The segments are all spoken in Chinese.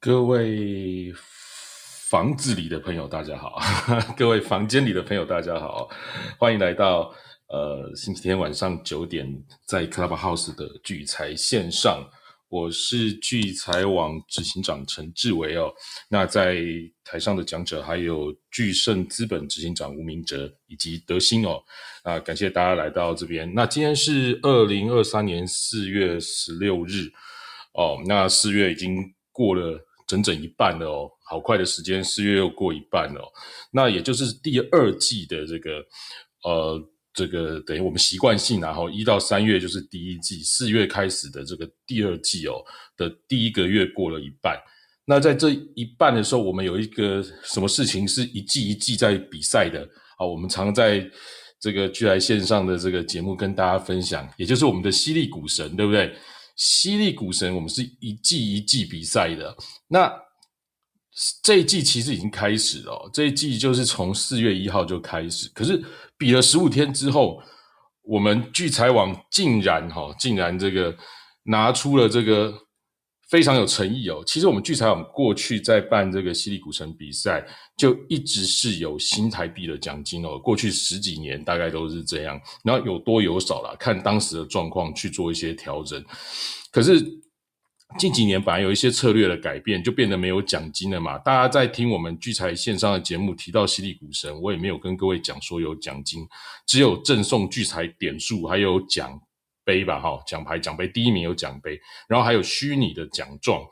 各位房子里的朋友，大家好；各位房间里的朋友，大家好。欢迎来到呃星期天晚上九点在 Clubhouse 的聚财线上。我是聚财网执行长陈志伟哦。那在台上的讲者还有聚盛资本执行长吴明哲以及德兴哦。啊，感谢大家来到这边。那今天是二零二三年四月十六日哦。那四月已经过了。整整一半了哦，好快的时间，四月又过一半了。那也就是第二季的这个，呃，这个等于我们习惯性然后一到三月就是第一季，四月开始的这个第二季哦的第一个月过了一半。那在这一半的时候，我们有一个什么事情是一季一季在比赛的啊？我们常在这个聚来线上的这个节目跟大家分享，也就是我们的犀利股神，对不对？犀利股神，我们是一季一季比赛的。那这一季其实已经开始了，这一季就是从四月一号就开始。可是比了十五天之后，我们聚财网竟然哈，竟然这个拿出了这个。非常有诚意哦。其实我们聚财网过去在办这个犀利股神比赛，就一直是有新台币的奖金哦。过去十几年大概都是这样，然后有多有少啦，看当时的状况去做一些调整。可是近几年本来有一些策略的改变，就变得没有奖金了嘛。大家在听我们聚财线上的节目提到犀利股神，我也没有跟各位讲说有奖金，只有赠送聚财点数，还有奖。杯吧，哈，奖牌奖杯第一名有奖杯，然后还有虚拟的奖状，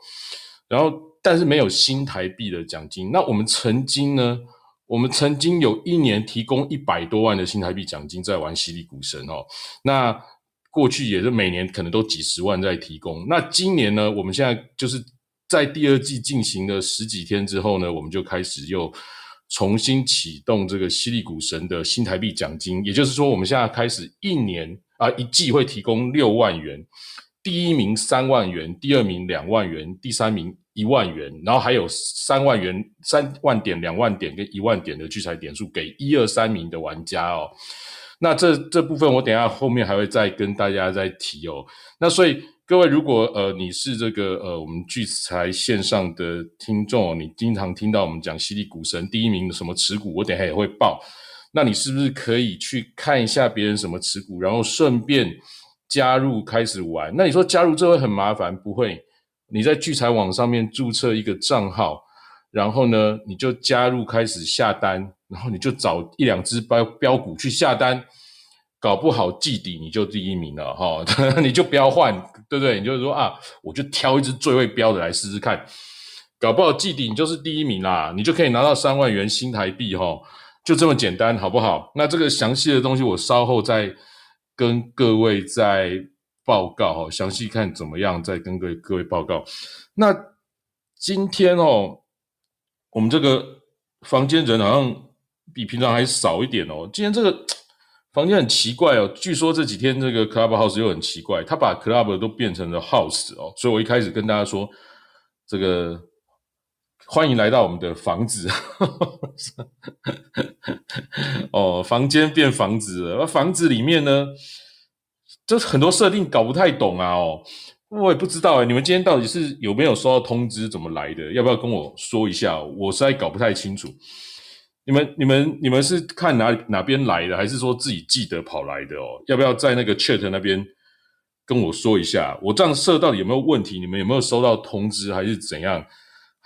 然后但是没有新台币的奖金。那我们曾经呢，我们曾经有一年提供一百多万的新台币奖金在玩犀利股神哦。那过去也是每年可能都几十万在提供。那今年呢，我们现在就是在第二季进行了十几天之后呢，我们就开始又重新启动这个犀利股神的新台币奖金。也就是说，我们现在开始一年。啊，一季会提供六万元，第一名三万元，第二名两万元，第三名一万元，然后还有三万元、三万点、两万点跟一万点的聚财点数给一二三名的玩家哦。那这这部分我等下后面还会再跟大家再提哦。那所以各位，如果呃你是这个呃我们聚财线上的听众，你经常听到我们讲犀利股神第一名什么持股，我等下也会报。那你是不是可以去看一下别人什么持股，然后顺便加入开始玩？那你说加入这会很麻烦？不会，你在聚财网上面注册一个账号，然后呢，你就加入开始下单，然后你就找一两只标标股去下单，搞不好季底你就第一名了哈，你就不要换，对不对？你就说啊，我就挑一只最会标的来试试看，搞不好季底你就是第一名啦，你就可以拿到三万元新台币哈。就这么简单，好不好？那这个详细的东西，我稍后再跟各位再报告哈。详细看怎么样，再跟各位各位报告。那今天哦，我们这个房间人好像比平常还少一点哦。今天这个房间很奇怪哦，据说这几天这个 club house 又很奇怪，他把 club 都变成了 house 哦。所以我一开始跟大家说这个。欢迎来到我们的房子，哦，房间变房子了。房子里面呢，就很多设定搞不太懂啊。哦，我也不知道哎，你们今天到底是有没有收到通知，怎么来的？要不要跟我说一下？我实在搞不太清楚。你们、你们、你们是看哪哪边来的，还是说自己记得跑来的？哦，要不要在那个 chat 那边跟我说一下？我这样设到底有没有问题？你们有没有收到通知，还是怎样？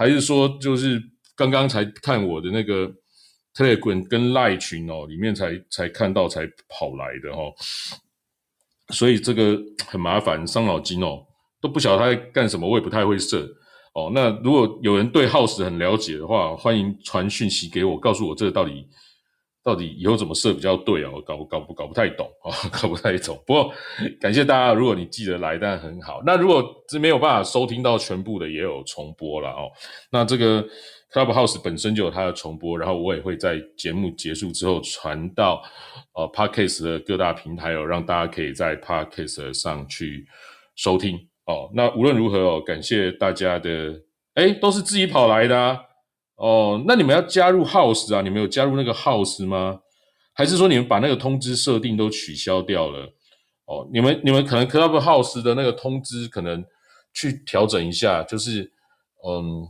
还是说，就是刚刚才看我的那个 Telegram 跟赖群哦，里面才才看到才跑来的哦，所以这个很麻烦，伤脑筋哦，都不晓得他在干什么，我也不太会设哦。那如果有人对 House 很了解的话，欢迎传讯息给我，告诉我这个到底。到底以后怎么设比较对啊？我搞搞不搞不太懂啊，搞不太懂。不过感谢大家，如果你记得来，但很好。那如果是没有办法收听到全部的，也有重播了哦。那这个 Clubhouse 本身就有它的重播，然后我也会在节目结束之后传到呃 Podcast 的各大平台哦，让大家可以在 Podcast 上去收听哦。那无论如何哦，感谢大家的，哎，都是自己跑来的啊。哦，那你们要加入 House 啊？你们有加入那个 House 吗？还是说你们把那个通知设定都取消掉了？哦，你们你们可能 Club House 的那个通知可能去调整一下，就是嗯，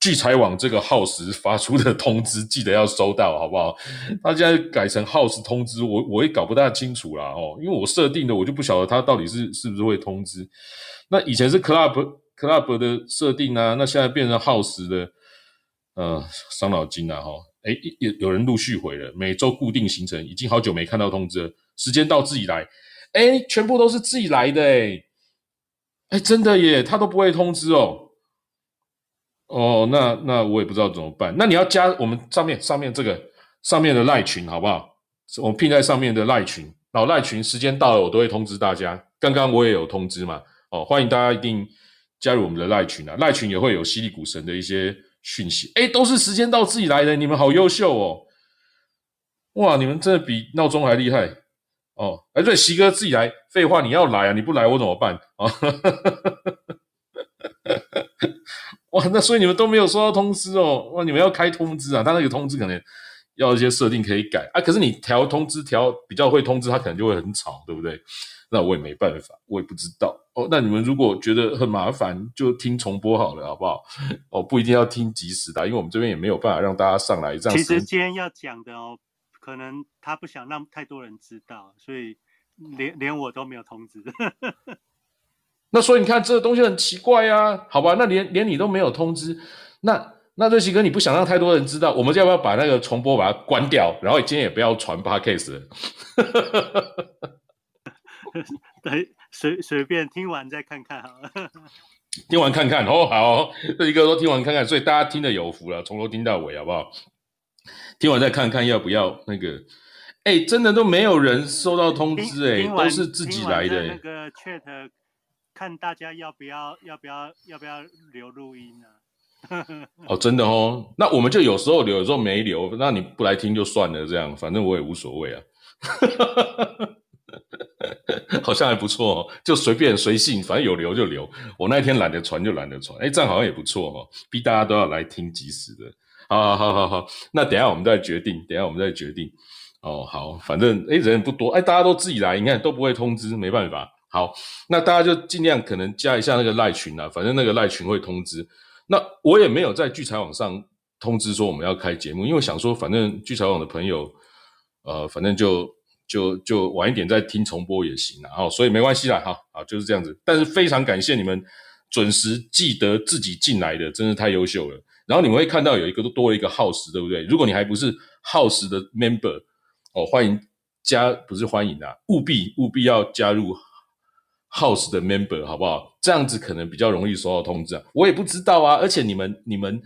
聚财网这个耗时发出的通知，记得要收到，好不好？他现在改成耗时通知，我我也搞不大清楚啦哦，因为我设定的，我就不晓得他到底是是不是会通知。那以前是 club club 的设定啊，那现在变成耗时的，呃，伤脑筋啊哈。哎，有有人陆续回了，每周固定行程，已经好久没看到通知了。时间到自己来，哎，全部都是自己来的，哎，哎，真的耶，他都不会通知哦。哦，那那我也不知道怎么办。那你要加我们上面上面这个上面的赖群好不好？我们拼在上面的赖群，然后赖群时间到了，我都会通知大家。刚刚我也有通知嘛，哦，欢迎大家一定加入我们的赖群啊，赖群也会有犀利股神的一些。讯息哎，都是时间到自己来的，你们好优秀哦！哇，你们真的比闹钟还厉害哦！哎，对，席哥自己来，废话，你要来啊，你不来我怎么办啊？哇，那所以你们都没有收到通知哦？哇，你们要开通知啊？他那个通知可能要一些设定可以改啊，可是你调通知调比较会通知，他可能就会很吵，对不对？那我也没办法，我也不知道哦。那你们如果觉得很麻烦，就听重播好了，好不好？哦，不一定要听即时的，因为我们这边也没有办法让大家上来这样。其实今天要讲的哦，可能他不想让太多人知道，所以连连我都没有通知。那所以你看这个东西很奇怪呀，好吧？那连连你都没有通知，那那瑞奇哥你不想让太多人知道，我们要不要把那个重播把它关掉？然后今天也不要传 podcast。对，随随便听完再看看好了。听完看看哦，好，这一个都听完看看，所以大家听的有福了，从头听到尾，好不好？听完再看看要不要那个？哎，真的都没有人收到通知，哎，都是自己来的。那个 chat 看大家要不要要不要要不要留录音呢？哦，真的哦，那我们就有时候留，有时候没留，那你不来听就算了，这样反正我也无所谓啊。好像还不错哦，就随便随性，反正有留就留。我那天懒得传就懒得传，哎，这样好像也不错哦，逼大家都要来听即时的。好好好好，那等下我们再决定，等下我们再决定。哦，好，反正哎人不多，哎大家都自己来，你看都不会通知，没办法。好，那大家就尽量可能加一下那个赖群啊，反正那个赖群会通知。那我也没有在聚财网上通知说我们要开节目，因为想说反正聚财网的朋友，呃，反正就。就就晚一点再听重播也行然后，所以没关系啦，哈，好就是这样子。但是非常感谢你们准时记得自己进来的，真是太优秀了。然后你们会看到有一个都多了一个耗时，对不对？如果你还不是耗时的 member，哦，欢迎加，不是欢迎啊，务必务必要加入耗时的 member，好不好？这样子可能比较容易收到通知啊。我也不知道啊，而且你们你们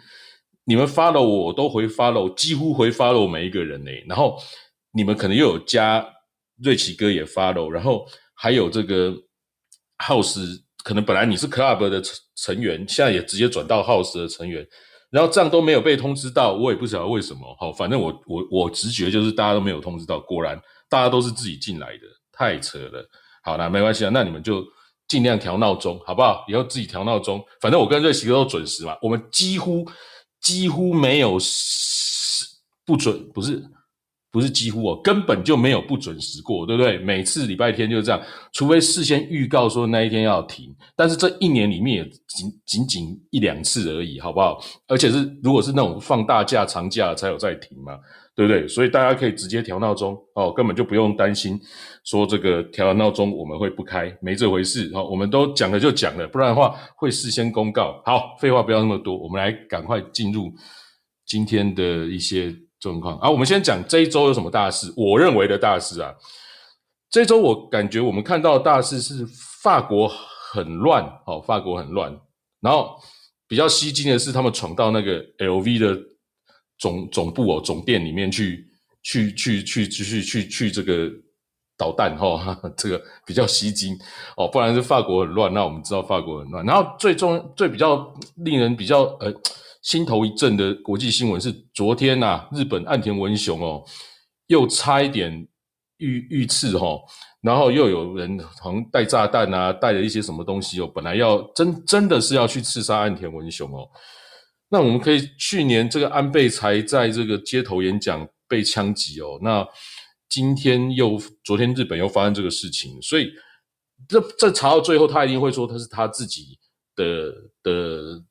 你们 follow 我都回 follow，几乎回 follow 每一个人呢，然后。你们可能又有加瑞奇哥也发了，然后还有这个 House，可能本来你是 Club 的成成员，现在也直接转到 House 的成员，然后这样都没有被通知到，我也不晓得为什么。好，反正我我我直觉就是大家都没有通知到，果然大家都是自己进来的，太扯了。好，那没关系啊，那你们就尽量调闹钟，好不好？以后自己调闹钟，反正我跟瑞奇哥都准时嘛，我们几乎几乎没有不准，不是。不是几乎哦，根本就没有不准时过，对不对？每次礼拜天就是这样，除非事先预告说那一天要停，但是这一年里面也仅仅仅一两次而已，好不好？而且是如果是那种放大假、长假才有在停嘛，对不对？所以大家可以直接调闹钟哦，根本就不用担心说这个调闹钟我们会不开，没这回事哦。我们都讲了就讲了，不然的话会事先公告。好，废话不要那么多，我们来赶快进入今天的一些。状况啊，我们先讲这一周有什么大事？我认为的大事啊，这周我感觉我们看到的大事是法国很乱，哦，法国很乱。然后比较吸睛的是，他们闯到那个 LV 的总总部哦，总店里面去，去去去去去去去这个捣蛋哈，这个比较吸睛哦。不然是法国很乱，那我们知道法国很乱。然后最终最比较令人比较呃。心头一震的国际新闻是昨天呐，日本岸田文雄哦，又差一点遇遇刺哈，然后又有人好像带炸弹啊，带了一些什么东西哦，本来要真真的是要去刺杀岸田文雄哦。那我们可以去年这个安倍才在这个街头演讲被枪击哦，那今天又昨天日本又发生这个事情，所以这这查到最后，他一定会说他是他自己的的。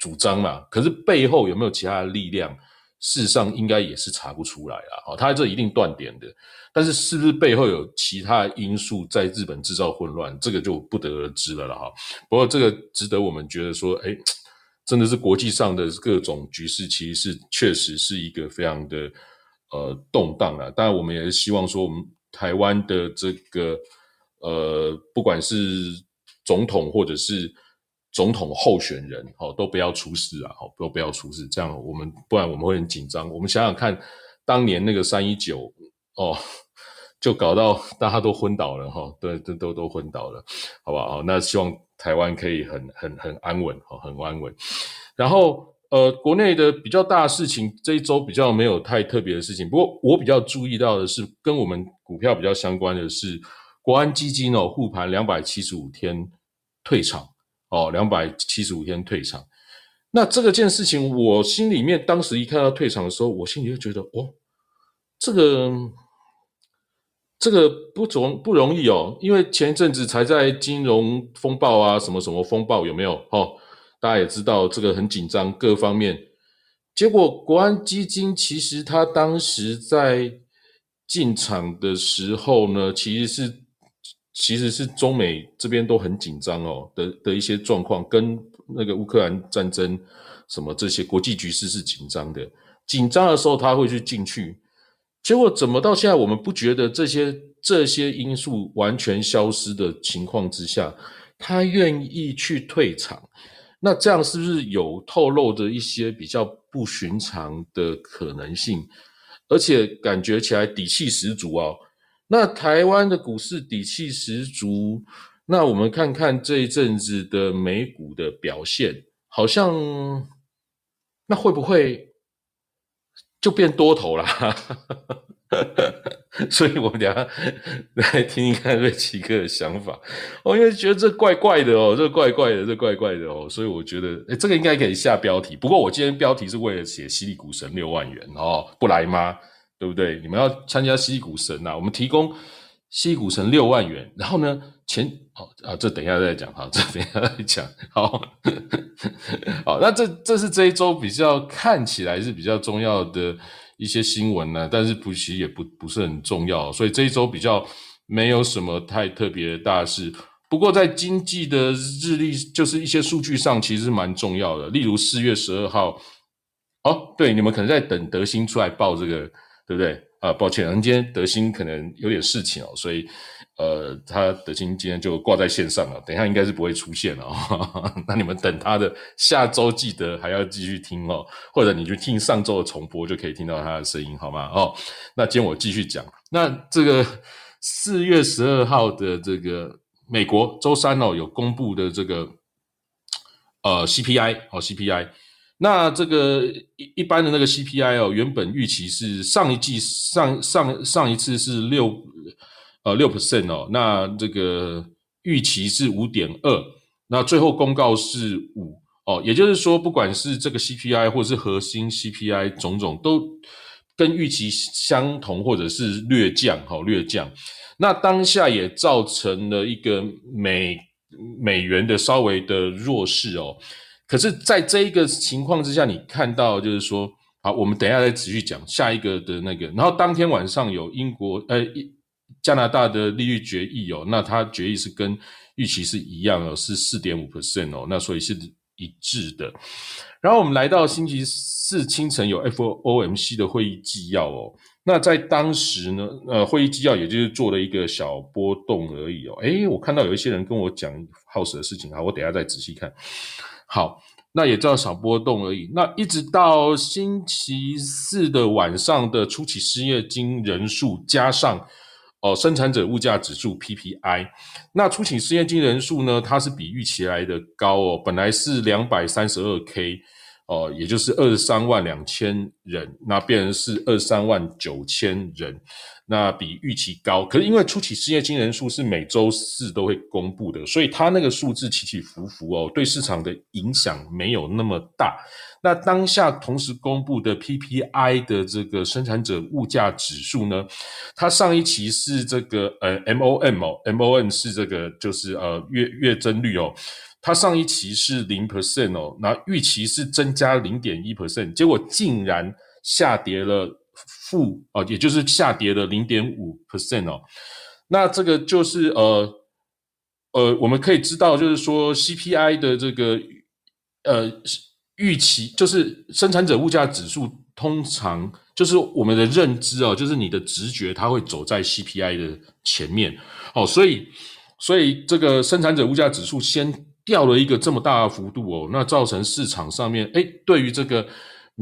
主张嘛，可是背后有没有其他的力量？事实上应该也是查不出来了。哦，他这一定断点的，但是是不是背后有其他因素在日本制造混乱，这个就不得而知了了哈。不过这个值得我们觉得说，哎，真的是国际上的各种局势，其实是确实是一个非常的呃动荡啊。当然，我们也是希望说，我们台湾的这个呃，不管是总统或者是。总统候选人哦，都不要出事啊！哦，都不要出事，这样我们不然我们会很紧张。我们想想看，当年那个三一九哦，就搞到大家都昏倒了哈，对，都都都昏倒了，好不好？那希望台湾可以很很很安稳哦，很安稳。然后呃，国内的比较大的事情，这一周比较没有太特别的事情。不过我比较注意到的是，跟我们股票比较相关的是，国安基金哦，护盘两百七十五天退场。哦，两百七十五天退场，那这个件事情，我心里面当时一看到退场的时候，我心里就觉得，哦，这个这个不容不容易哦，因为前一阵子才在金融风暴啊，什么什么风暴有没有？哦，大家也知道这个很紧张，各方面，结果国安基金其实他当时在进场的时候呢，其实是。其实是中美这边都很紧张哦的的一些状况，跟那个乌克兰战争什么这些国际局势是紧张的。紧张的时候他会去进去，结果怎么到现在我们不觉得这些这些因素完全消失的情况之下，他愿意去退场？那这样是不是有透露着一些比较不寻常的可能性？而且感觉起来底气十足啊！那台湾的股市底气十足，那我们看看这一阵子的美股的表现，好像那会不会就变多头了？所以我们等下来听听看瑞奇哥的想法。我因为觉得这怪怪的哦，这怪怪的，这怪怪的哦，所以我觉得，哎，这个应该可以下标题。不过我今天标题是为了写犀利股神六万元哦，不来吗？对不对？你们要参加西股神呐，我们提供西股神六万元。然后呢，前哦啊，这等一下再讲哈，这等一下再讲。好，好，那这这是这一周比较看起来是比较重要的一些新闻呢，但是其实也不不是很重要，所以这一周比较没有什么太特别的大事。不过在经济的日历，就是一些数据上，其实蛮重要的。例如四月十二号，哦，对，你们可能在等德兴出来报这个。对不对啊？抱歉，今天德兴可能有点事情哦，所以呃，他德兴今天就挂在线上了，等一下应该是不会出现了。哦 那你们等他的下周记得还要继续听哦，或者你去听上周的重播就可以听到他的声音，好吗？哦，那今天我继续讲，那这个四月十二号的这个美国周三哦有公布的这个呃 CPI 哦 CPI。那这个一一般的那个 CPI 哦，原本预期是上一季上上上一次是六呃六 percent 哦，那这个预期是五点二，那最后公告是五哦，也就是说，不管是这个 CPI 或是核心 CPI 种种都跟预期相同，或者是略降哈略降，那当下也造成了一个美美元的稍微的弱势哦。可是，在这一个情况之下，你看到就是说，好，我们等一下再继续讲下一个的那个。然后当天晚上有英国呃加拿大的利率决议哦，那它决议是跟预期是一样哦，是四点五 percent 哦，那所以是一致的。然后我们来到星期四清晨有 FOMC 的会议纪要哦，那在当时呢，呃，会议纪要也就是做了一个小波动而已哦。诶，我看到有一些人跟我讲 House 的事情啊，我等下再仔细看。好，那也叫小波动而已。那一直到星期四的晚上的初期失业金人数加上哦生产者物价指数 PPI，那初期失业金人数呢，它是比预期来的高哦，本来是两百三十二 K 哦，也就是二十三万两千人，那变成是二十三万九千人。那比预期高，可是因为初期失业金人数是每周四都会公布的，所以它那个数字起起伏伏哦，对市场的影响没有那么大。那当下同时公布的 PPI 的这个生产者物价指数呢，它上一期是这个呃 MOM 哦，MOM 是这个就是呃月月增率哦，它上一期是零 percent 哦，那预期是增加零点一 percent，结果竟然下跌了负哦，也就是下跌了零点五 percent 哦。那这个就是呃呃，我们可以知道，就是说 CPI 的这个呃预期，就是生产者物价指数，通常就是我们的认知哦，就是你的直觉，它会走在 CPI 的前面哦，所以所以这个生产者物价指数先。掉了一个这么大的幅度哦，那造成市场上面哎，对于这个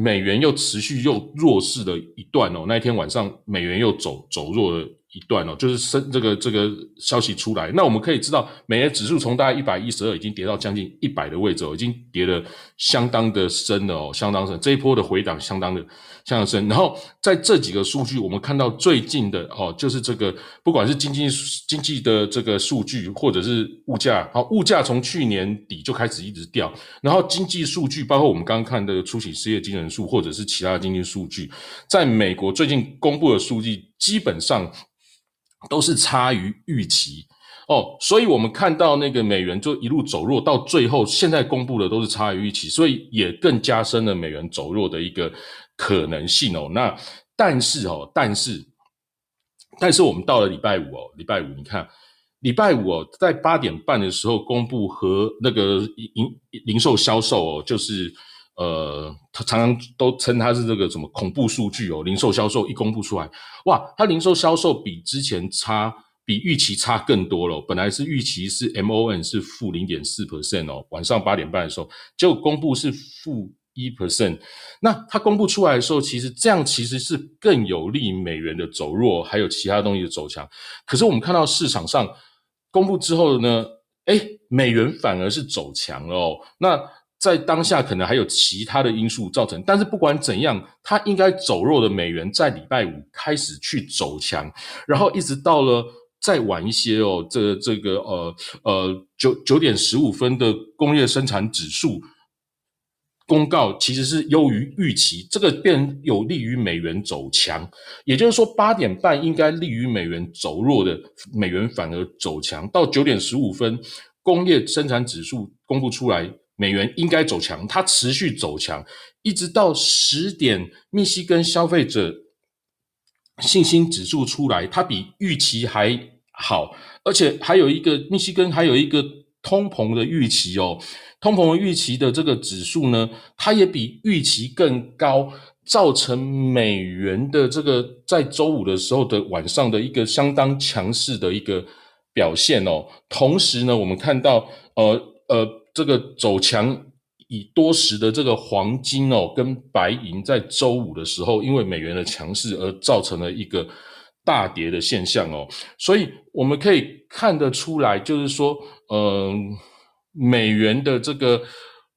美元又持续又弱势的一段哦，那一天晚上美元又走走弱了。一段哦，就是升这个这个消息出来，那我们可以知道，美元指数从大概一百一十二已经跌到将近一百的位置哦，已经跌了相当的深了哦，相当深。这一波的回档相当的相当深。然后在这几个数据，我们看到最近的哦，就是这个不管是经济经济的这个数据，或者是物价，好，物价从去年底就开始一直掉，然后经济数据，包括我们刚刚看的初期失业金人数，或者是其他的经济数据，在美国最近公布的数据，基本上。都是差于预期哦，所以我们看到那个美元就一路走弱，到最后现在公布的都是差于预期，所以也更加深了美元走弱的一个可能性哦。那但是哦，但是但是我们到了礼拜五哦，礼拜五你看礼拜五哦，在八点半的时候公布和那个零零售销售哦，就是。呃，他常常都称它是这个什么恐怖数据哦，零售销售一公布出来，哇，它零售销售比之前差，比预期差更多了。本来是预期是 M O N 是负零点四 percent 哦，晚上八点半的时候，结果公布是负一 percent。那它公布出来的时候，其实这样其实是更有利美元的走弱，还有其他东西的走强。可是我们看到市场上公布之后呢，哎，美元反而是走强了哦，那。在当下可能还有其他的因素造成，但是不管怎样，它应该走弱的美元在礼拜五开始去走强，然后一直到了再晚一些哦，这这个呃呃九九点十五分的工业生产指数公告其实是优于预期，这个便有利于美元走强，也就是说八点半应该利于美元走弱的美元反而走强，到九点十五分工业生产指数公布出来。美元应该走强，它持续走强，一直到十点，密西根消费者信心指数出来，它比预期还好，而且还有一个密西根还有一个通膨的预期哦，通膨的预期的这个指数呢，它也比预期更高，造成美元的这个在周五的时候的晚上的一个相当强势的一个表现哦。同时呢，我们看到呃呃。这个走强以多时的这个黄金哦，跟白银在周五的时候，因为美元的强势而造成了一个大跌的现象哦，所以我们可以看得出来，就是说，嗯，美元的这个。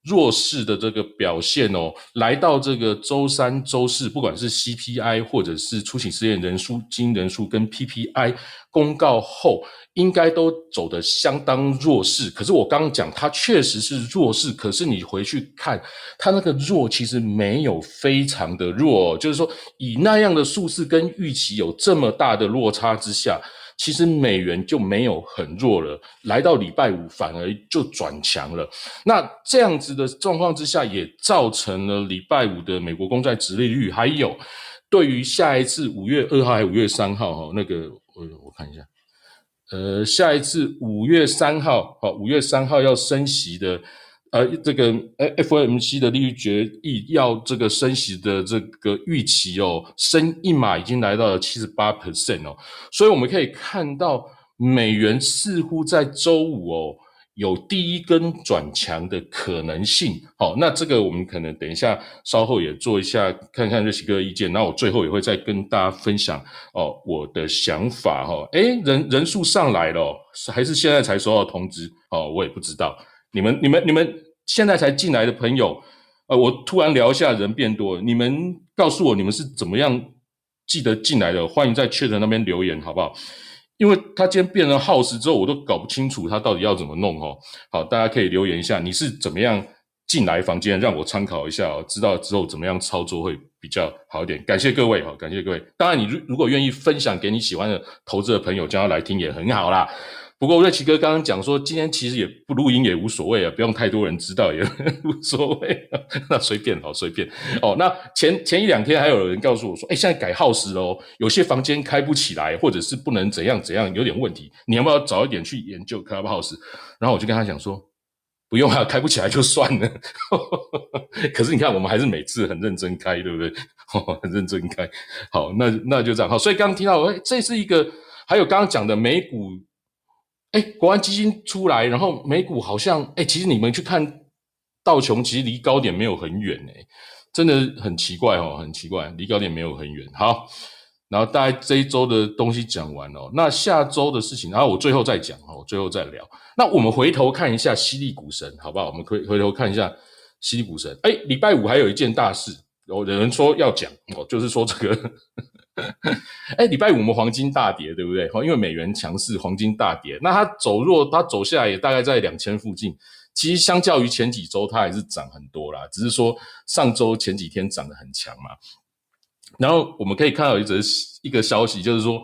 弱势的这个表现哦，来到这个周三、周四，不管是 CPI 或者是出勤失业人数、经人数跟 PPI 公告后，应该都走得相当弱势。可是我刚刚讲，它确实是弱势，可是你回去看，它那个弱其实没有非常的弱，就是说以那样的数字跟预期有这么大的落差之下。其实美元就没有很弱了，来到礼拜五反而就转强了。那这样子的状况之下，也造成了礼拜五的美国公债直利率，还有对于下一次五月二号还是五月三号哈，那个我我看一下，呃，下一次五月三号，好，五月三号要升息的。呃，这个 F M C 的利率决议要这个升息的这个预期哦，升一码已经来到了七十八 percent 哦，所以我们可以看到美元似乎在周五哦有第一根转强的可能性。好，那这个我们可能等一下稍后也做一下看看瑞奇哥的意见，那我最后也会再跟大家分享哦我的想法哈。诶，人人数上来了，还是现在才收到通知哦，我也不知道。你们、你们、你们现在才进来的朋友，呃，我突然聊一下，人变多，你们告诉我你们是怎么样记得进来的？欢迎在确认那边留言，好不好？因为他今天变成耗时之后，我都搞不清楚他到底要怎么弄哦。好，大家可以留言一下，你是怎么样进来房间，让我参考一下哦，知道之后怎么样操作会比较好一点。感谢各位哈，感谢各位。当然，你如如果愿意分享给你喜欢的投资的朋友，将要来听也很好啦。不过瑞奇哥刚刚讲说，今天其实也不录音也无所谓啊，不用太多人知道也 无所谓，那随便好随便哦。那前前一两天还有人告诉我说，哎，现在改耗时哦，有些房间开不起来，或者是不能怎样怎样，有点问题，你要不要早一点去研究 Clubhouse？然后我就跟他讲说，不用啊，开不起来就算了。可是你看，我们还是每次很认真开，对不对？很认真开。好，那那就这样好。所以刚刚听到，哎，这是一个，还有刚刚讲的美股。哎，国安基金出来，然后美股好像哎，其实你们去看道琼，其实离高点没有很远哎，真的很奇怪哦，很奇怪，离高点没有很远。好，然后大概这一周的东西讲完了，那下周的事情，然后我最后再讲哦，最后再聊。那我们回头看一下犀利股神，好不好？我们可以回头看一下犀利股神。哎，礼拜五还有一件大事，有人说要讲哦，就是说这个。哎，礼拜五我们黄金大跌，对不对？因为美元强势，黄金大跌。那它走弱，它走下来也大概在两千附近。其实相较于前几周，它还是涨很多啦。只是说上周前几天涨得很强嘛。然后我们可以看到一则一个消息，就是说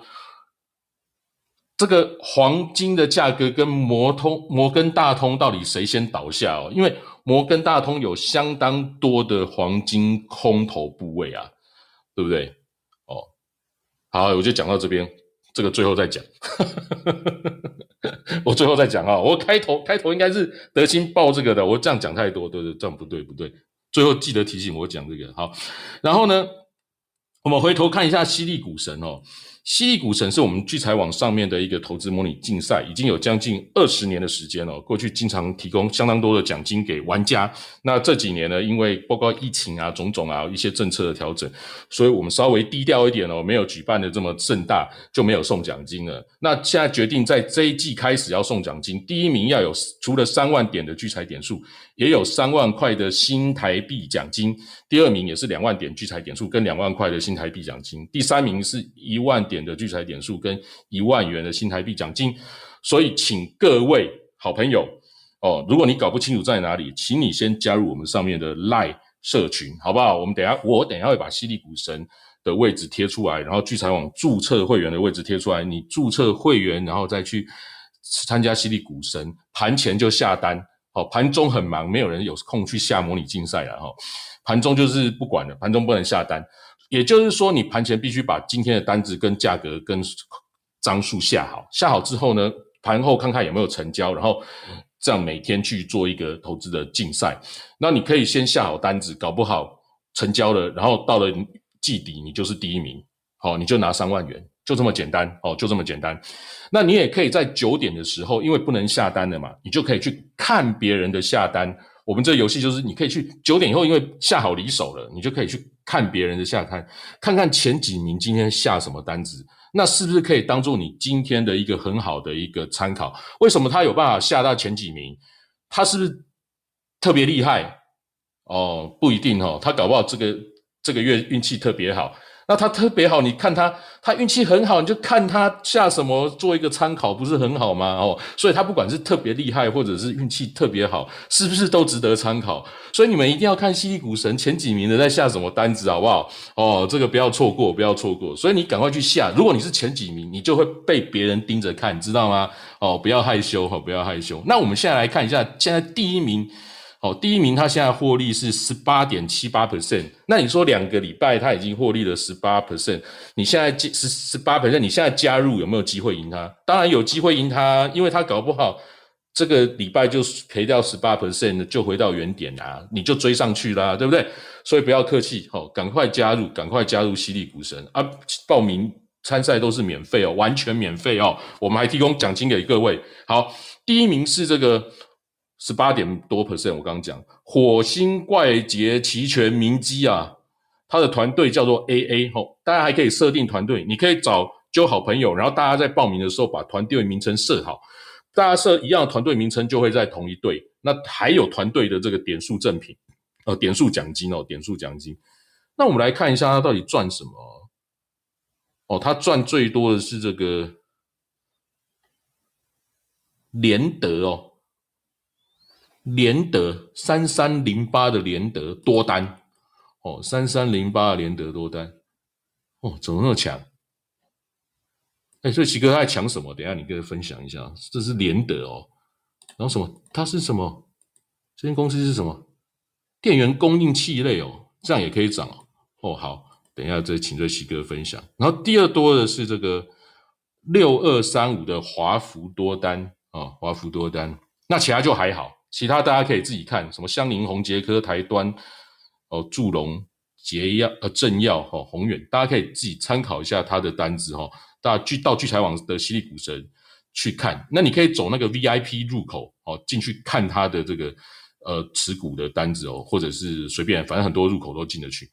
这个黄金的价格跟摩通摩根大通到底谁先倒下哦？因为摩根大通有相当多的黄金空头部位啊，对不对？好，我就讲到这边，这个最后再讲。我最后再讲啊，我开头开头应该是德兴报这个的，我这样讲太多，对对，这样不对不对。最后记得提醒我讲这个好，然后呢，我们回头看一下犀利股神哦。犀利股神是我们聚财网上面的一个投资模拟竞赛，已经有将近二十年的时间了。过去经常提供相当多的奖金给玩家。那这几年呢，因为包括疫情啊、种种啊一些政策的调整，所以我们稍微低调一点哦，没有举办的这么盛大，就没有送奖金了。那现在决定在这一季开始要送奖金，第一名要有除了三万点的聚财点数。也有三万块的新台币奖金，第二名也是两万点聚财点数跟两万块的新台币奖金，第三名是一万点的聚财点数跟一万元的新台币奖金。所以，请各位好朋友哦，如果你搞不清楚在哪里，请你先加入我们上面的赖社群，好不好？我们等下我等下会把犀利股神的位置贴出来，然后聚财网注册会员的位置贴出来，你注册会员，然后再去参加犀利股神，盘前就下单。哦，盘中很忙，没有人有空去下模拟竞赛了哈。盘中就是不管了，盘中不能下单，也就是说，你盘前必须把今天的单子跟价格跟张数下好，下好之后呢，盘后看看有没有成交，然后这样每天去做一个投资的竞赛。那你可以先下好单子，搞不好成交了，然后到了季底你就是第一名，好，你就拿三万元。就这么简单哦，就这么简单。那你也可以在九点的时候，因为不能下单的嘛，你就可以去看别人的下单。我们这游戏就是你可以去九点以后，因为下好离手了，你就可以去看别人的下单，看看前几名今天下什么单子，那是不是可以当做你今天的一个很好的一个参考？为什么他有办法下到前几名？他是不是特别厉害？哦，不一定哦，他搞不好这个这个月运气特别好。那他特别好，你看他，他运气很好，你就看他下什么做一个参考，不是很好吗？哦，所以他不管是特别厉害，或者是运气特别好，是不是都值得参考？所以你们一定要看犀利股神前几名的在下什么单子，好不好？哦，这个不要错过，不要错过。所以你赶快去下，如果你是前几名，你就会被别人盯着看，知道吗？哦，不要害羞哈，不要害羞。那我们现在来看一下，现在第一名。好，第一名他现在获利是十八点七八 percent，那你说两个礼拜他已经获利了十八 percent，你现在十十八 percent，你现在加入有没有机会赢他？当然有机会赢他，因为他搞不好这个礼拜就赔掉十八 percent，就回到原点啊，你就追上去啦，对不对？所以不要客气，好，赶快加入，赶快加入犀利股神啊！报名参赛都是免费哦，完全免费哦，我们还提供奖金给各位。好，第一名是这个。十八点多 percent，我刚刚讲火星怪杰齐全明基啊，他的团队叫做 AA 吼，大家还可以设定团队，你可以找揪好朋友，然后大家在报名的时候把团队名称设好，大家设一样的团队名称就会在同一队，那还有团队的这个点数赠品，呃，点数奖金哦，点数奖金。那我们来看一下他到底赚什么哦，他赚最多的是这个联德哦。联德三三零八的联德多单哦，三三零八的联德多单哦，怎么那么强？哎，所以奇哥他在抢什么？等下你跟他分享一下。这是联德哦，然后什么？它是什么？这间公司是什么？电源供应器类哦，这样也可以涨哦。哦，好，等一下再请这奇哥分享。然后第二多的是这个六二三五的华福多单啊，华福多单。那其他就还好，其他大家可以自己看，什么香菱、宏杰科、台端哦，祝龙、捷药、呃正药、哈宏远，大家可以自己参考一下他的单子哈。大家聚到聚财网的犀利股神去看，那你可以走那个 VIP 入口哦，进去看他的这个呃持股的单子哦，或者是随便，反正很多入口都进得去。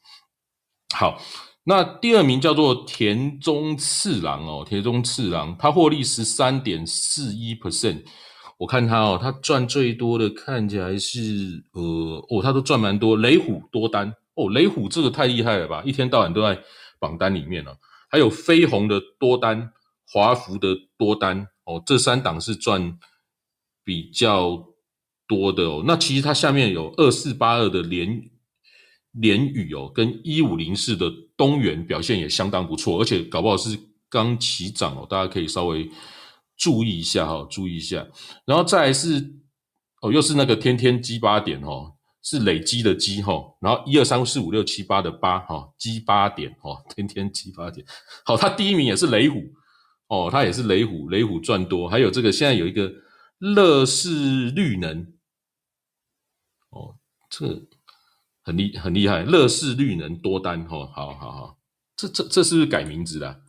好，那第二名叫做田中次郎哦，田中次郎，他获利十三点四一 percent，我看他哦，他赚最多的看起来是呃哦，他都赚蛮多，雷虎多单哦，雷虎这个太厉害了吧，一天到晚都在榜单里面了。还有飞鸿的多单、华福的多单哦，这三档是赚比较多的哦。那其实它下面有二四八二的联联宇哦，跟一五零四的东元表现也相当不错，而且搞不好是刚起涨哦，大家可以稍微注意一下哈，注意一下。然后再是哦，又是那个天天鸡八点哦。是累积的积哈，然后一二三四五六七八的八哈，积八点哈，天天积八点。好，它第一名也是雷虎哦，它也是雷虎，雷虎赚多。还有这个现在有一个乐视绿能哦，这个很厉很厉害，乐视绿能多单哈，好好好，这这这是不是改名字了？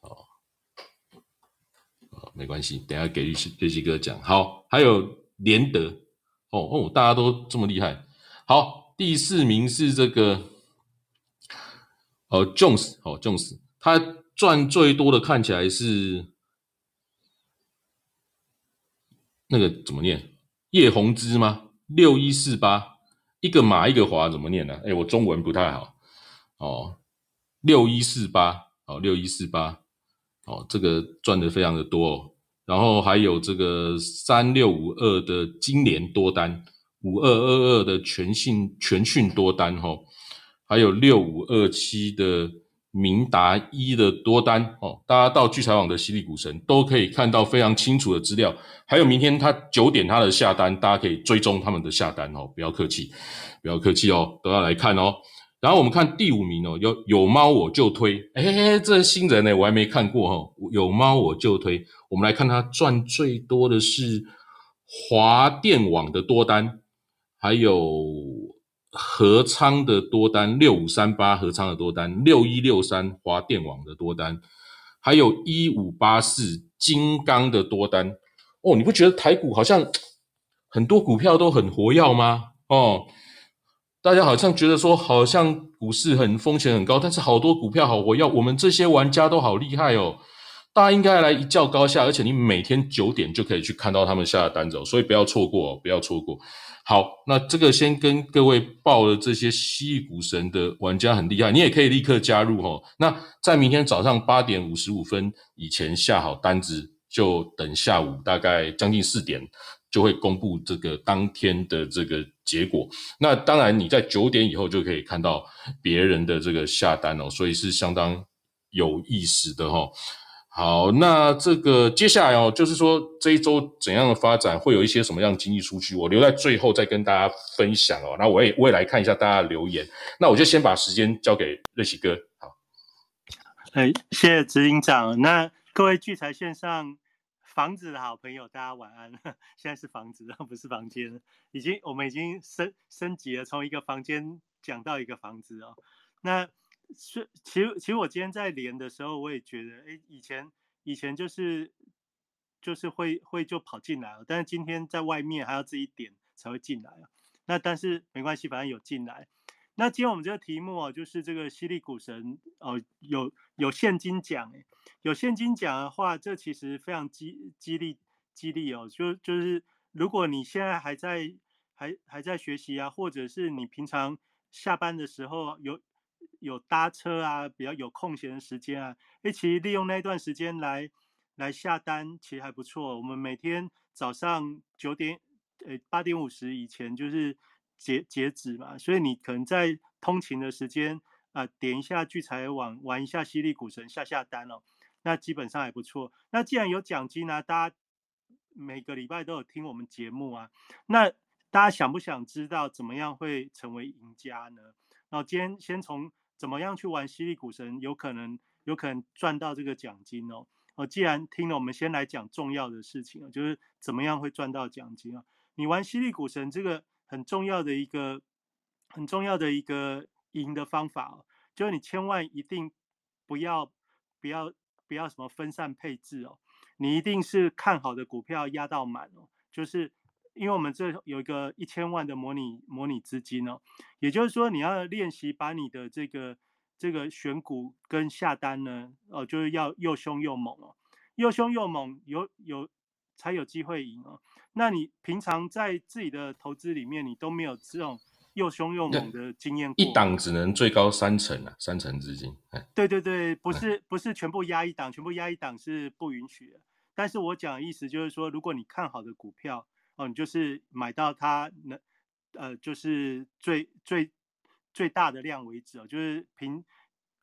哦，没关系，等下给瑞瑞希哥讲。好，还有联德。哦哦，大家都这么厉害。好，第四名是这个，哦，Jones，哦，Jones，他赚最多的看起来是那个怎么念？叶宏之吗？六一四八，一个马一个华，怎么念呢？哎，我中文不太好。哦，六一四八，哦，六一四八，哦，这个赚的非常的多哦。然后还有这个三六五二的金联多单，五二二二的全信全讯多单哈，还有六五二七的明达一的多单哦，大家到聚财网的犀利股神都可以看到非常清楚的资料。还有明天他九点他的下单，大家可以追踪他们的下单哦，不要客气，不要客气哦，都要来看哦。然后我们看第五名哦，有有猫我就推，哎，这新人呢，我还没看过哈，有猫我就推。我们来看他赚最多的是华电网的多单，还有合昌的多单六五三八合昌的多单，六一六三华电网的多单，还有一五八四金刚的多单。哦，你不觉得台股好像很多股票都很活跃吗？哦。大家好像觉得说，好像股市很风险很高，但是好多股票好，我要我们这些玩家都好厉害哦。大家应该来一较高下，而且你每天九点就可以去看到他们下的单子，所以不要错过哦，不要错过。好，那这个先跟各位报了这些蜥蜴股神的玩家很厉害，你也可以立刻加入哦。那在明天早上八点五十五分以前下好单子，就等下午大概将近四点。就会公布这个当天的这个结果。那当然，你在九点以后就可以看到别人的这个下单哦，所以是相当有意思的哈。好，那这个接下来哦，就是说这一周怎样的发展，会有一些什么样的经济数据，我留在最后再跟大家分享哦。那我也我也来看一下大家的留言。那我就先把时间交给瑞喜哥。好，哎，谢谢执行长。那各位聚财线上。房子的好朋友，大家晚安。现在是房子，不是房间，已经我们已经升升级了，从一个房间讲到一个房子哦。那是其实其实我今天在连的时候，我也觉得，哎，以前以前就是就是会会就跑进来了，但是今天在外面还要自己点才会进来啊。那但是没关系，反正有进来。那今天我们这个题目哦，就是这个犀利股神哦，有有现金奖诶，有现金奖的话，这其实非常激激励激励哦，就就是如果你现在还在还还在学习啊，或者是你平常下班的时候有有搭车啊，比较有空闲的时间啊，诶，其实利用那段时间来来下单，其实还不错。我们每天早上九点呃八点五十以前就是。截截止嘛，所以你可能在通勤的时间啊，点一下聚财网，玩一下犀利股神，下下单哦。那基本上还不错。那既然有奖金呢，大家每个礼拜都有听我们节目啊，那大家想不想知道怎么样会成为赢家呢？然后今天先从怎么样去玩犀利股神，有可能有可能赚到这个奖金哦。哦，既然听了，我们先来讲重要的事情啊，就是怎么样会赚到奖金啊？你玩犀利股神这个很重要的一个很重要的一个赢的方法哦，就是你千万一定不要不要不要什么分散配置哦，你一定是看好的股票压到满哦，就是因为我们这有一个一千万的模拟模拟资金哦，也就是说你要练习把你的这个。这个选股跟下单呢，哦，就是要又凶又猛哦，又凶又猛，有有才有机会赢哦。那你平常在自己的投资里面，你都没有这种又凶又猛的经验，一档只能最高三成啊，三成资金。对对对，不是不是全部压一档，全部压一档是不允许的。但是我讲的意思就是说，如果你看好的股票哦，你就是买到它能，呃，就是最最。最大的量为止哦，就是平，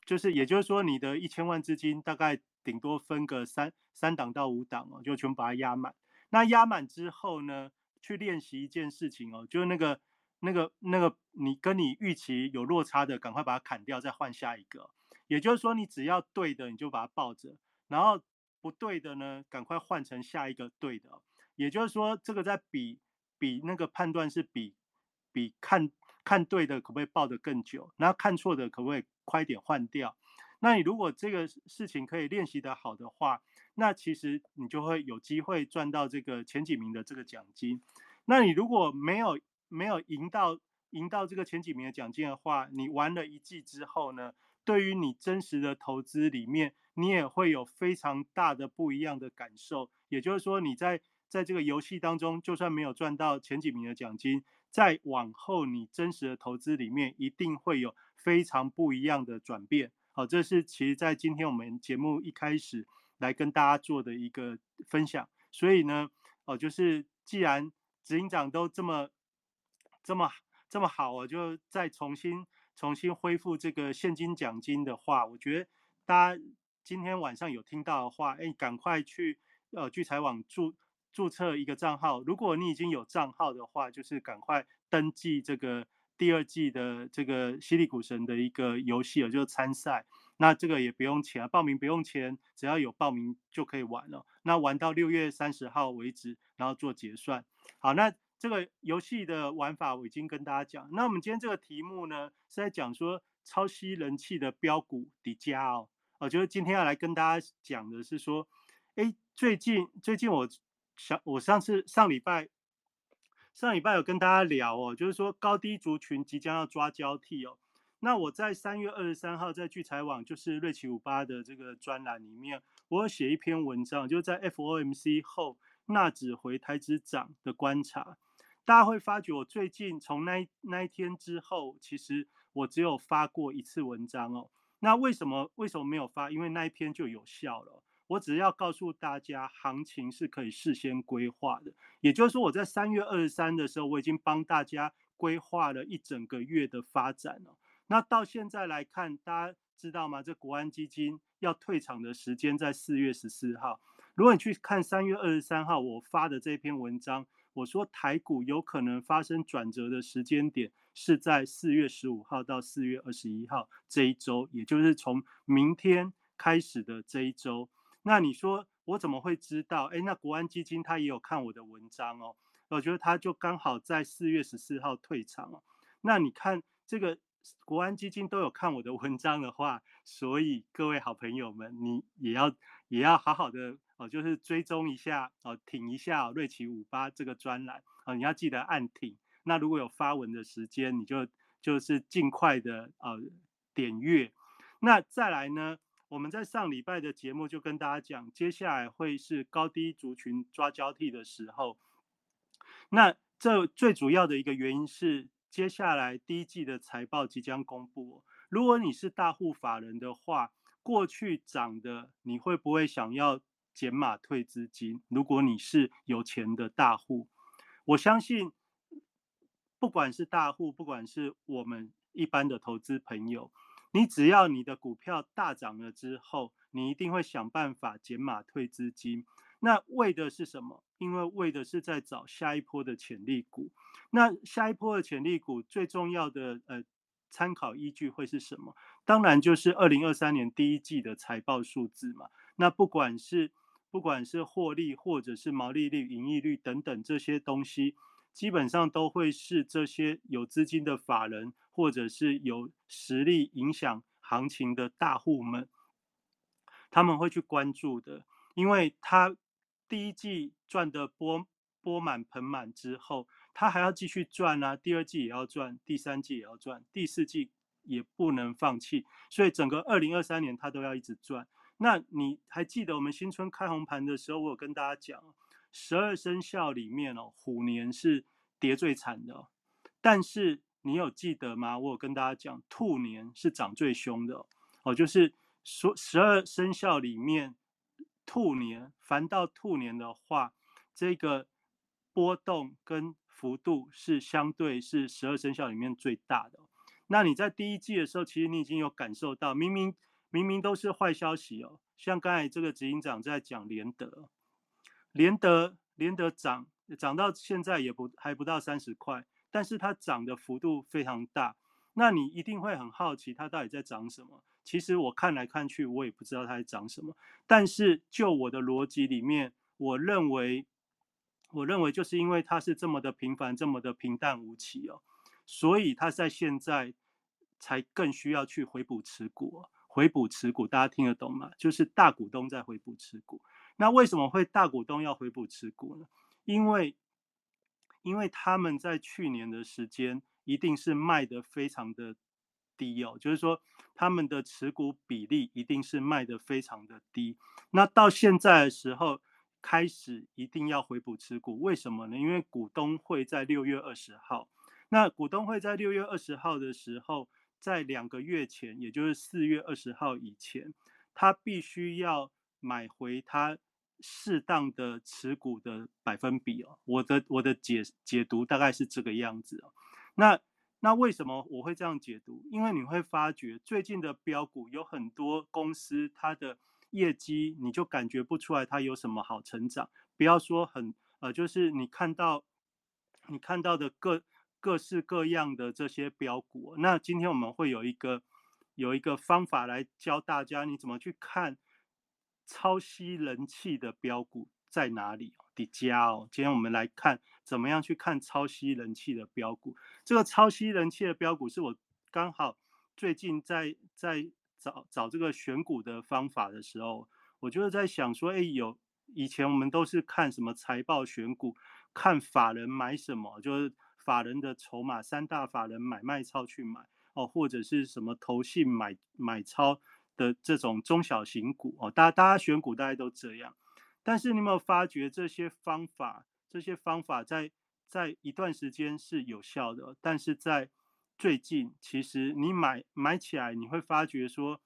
就是也就是说，你的一千万资金大概顶多分个三三档到五档哦，就全部把它压满。那压满之后呢，去练习一件事情哦，就是那个那个那个你跟你预期有落差的，赶快把它砍掉，再换下一个。也就是说，你只要对的，你就把它抱着；然后不对的呢，赶快换成下一个对的。也就是说，这个在比比那个判断是比比看。看对的可不可以抱得更久？那看错的可不可以快点换掉？那你如果这个事情可以练习的好的话，那其实你就会有机会赚到这个前几名的这个奖金。那你如果没有没有赢到赢到这个前几名的奖金的话，你玩了一季之后呢，对于你真实的投资里面，你也会有非常大的不一样的感受。也就是说，你在在这个游戏当中，就算没有赚到前几名的奖金。在往后，你真实的投资里面一定会有非常不一样的转变。好，这是其实在今天我们节目一开始来跟大家做的一个分享。所以呢，哦，就是既然执行长都这么这么这么好，我就再重新重新恢复这个现金奖金的话，我觉得大家今天晚上有听到的话，哎，赶快去呃聚财网注。注册一个账号，如果你已经有账号的话，就是赶快登记这个第二季的这个犀利股神的一个游戏了，就是参赛。那这个也不用钱，报名不用钱，只要有报名就可以玩了。那玩到六月三十号为止，然后做结算。好，那这个游戏的玩法我已经跟大家讲。那我们今天这个题目呢，是在讲说超吸人气的标股迪迦哦。我觉得今天要来跟大家讲的是说，哎，最近最近我。想我上次上礼拜上礼拜有跟大家聊哦，就是说高低族群即将要抓交替哦。那我在三月二十三号在聚财网就是瑞奇五八的这个专栏里面，我有写一篇文章，就是在 FOMC 后纳指回台指涨的观察。大家会发觉我最近从那那一天之后，其实我只有发过一次文章哦。那为什么为什么没有发？因为那一篇就有效了。我只要告诉大家，行情是可以事先规划的。也就是说，我在三月二十三的时候，我已经帮大家规划了一整个月的发展了。那到现在来看，大家知道吗？这国安基金要退场的时间在四月十四号。如果你去看三月二十三号我发的这篇文章，我说台股有可能发生转折的时间点是在四月十五号到四月二十一号这一周，也就是从明天开始的这一周。那你说我怎么会知道？哎，那国安基金他也有看我的文章哦，我觉得他就刚好在四月十四号退场哦。那你看这个国安基金都有看我的文章的话，所以各位好朋友们，你也要也要好好的哦，就是追踪一下哦，挺一下瑞奇五八这个专栏哦，你要记得按挺。那如果有发文的时间，你就就是尽快的呃点阅。那再来呢？我们在上礼拜的节目就跟大家讲，接下来会是高低族群抓交替的时候。那这最主要的一个原因是，接下来第一季的财报即将公布。如果你是大户法人的话，过去涨的，你会不会想要减码退资金？如果你是有钱的大户，我相信，不管是大户，不管是我们一般的投资朋友。你只要你的股票大涨了之后，你一定会想办法减码退资金。那为的是什么？因为为的是在找下一波的潜力股。那下一波的潜力股最重要的呃参考依据会是什么？当然就是二零二三年第一季的财报数字嘛。那不管是不管是获利或者是毛利率、盈利率等等这些东西。基本上都会是这些有资金的法人，或者是有实力影响行情的大户们，他们会去关注的，因为他第一季赚的钵钵满盆满之后，他还要继续赚啊，第二季也要赚，第三季也要赚，第四季也不能放弃，所以整个二零二三年他都要一直赚。那你还记得我们新春开红盘的时候，我有跟大家讲。十二生肖里面哦，虎年是跌最惨的，但是你有记得吗？我有跟大家讲，兔年是涨最凶的哦，就是说十二生肖里面，兔年凡到兔年的话，这个波动跟幅度是相对是十二生肖里面最大的。那你在第一季的时候，其实你已经有感受到，明明明明都是坏消息哦，像刚才这个执行长在讲联德。连德连德涨涨到现在也不还不到三十块，但是它涨的幅度非常大。那你一定会很好奇它到底在涨什么？其实我看来看去，我也不知道它在涨什么。但是就我的逻辑里面，我认为，我认为就是因为它是这么的平凡，这么的平淡无奇哦，所以它在现在才更需要去回补持股。回补持股，大家听得懂吗？就是大股东在回补持股。那为什么会大股东要回补持股呢？因为，因为他们在去年的时间一定是卖的非常的低哦，就是说他们的持股比例一定是卖的非常的低。那到现在的时候开始一定要回补持股，为什么呢？因为股东会在六月二十号，那股东会在六月二十号的时候，在两个月前，也就是四月二十号以前，他必须要买回他。适当的持股的百分比哦，我的我的解解读大概是这个样子哦。那那为什么我会这样解读？因为你会发觉最近的标股有很多公司，它的业绩你就感觉不出来它有什么好成长。不要说很呃，就是你看到你看到的各各式各样的这些标股。那今天我们会有一个有一个方法来教大家你怎么去看。超吸人气的标股在哪里？迪加哦，今天我们来看怎么样去看超吸人气的标股。这个超吸人气的标股是我刚好最近在在找找这个选股的方法的时候，我就是在想说，哎，有以前我们都是看什么财报选股，看法人买什么，就是法人的筹码，三大法人买卖超去买哦，或者是什么投信买买超。的这种中小型股哦，大家大家选股大家都这样，但是你有没有发觉这些方法？这些方法在在一段时间是有效的，但是在最近，其实你买买起来，你会发觉说，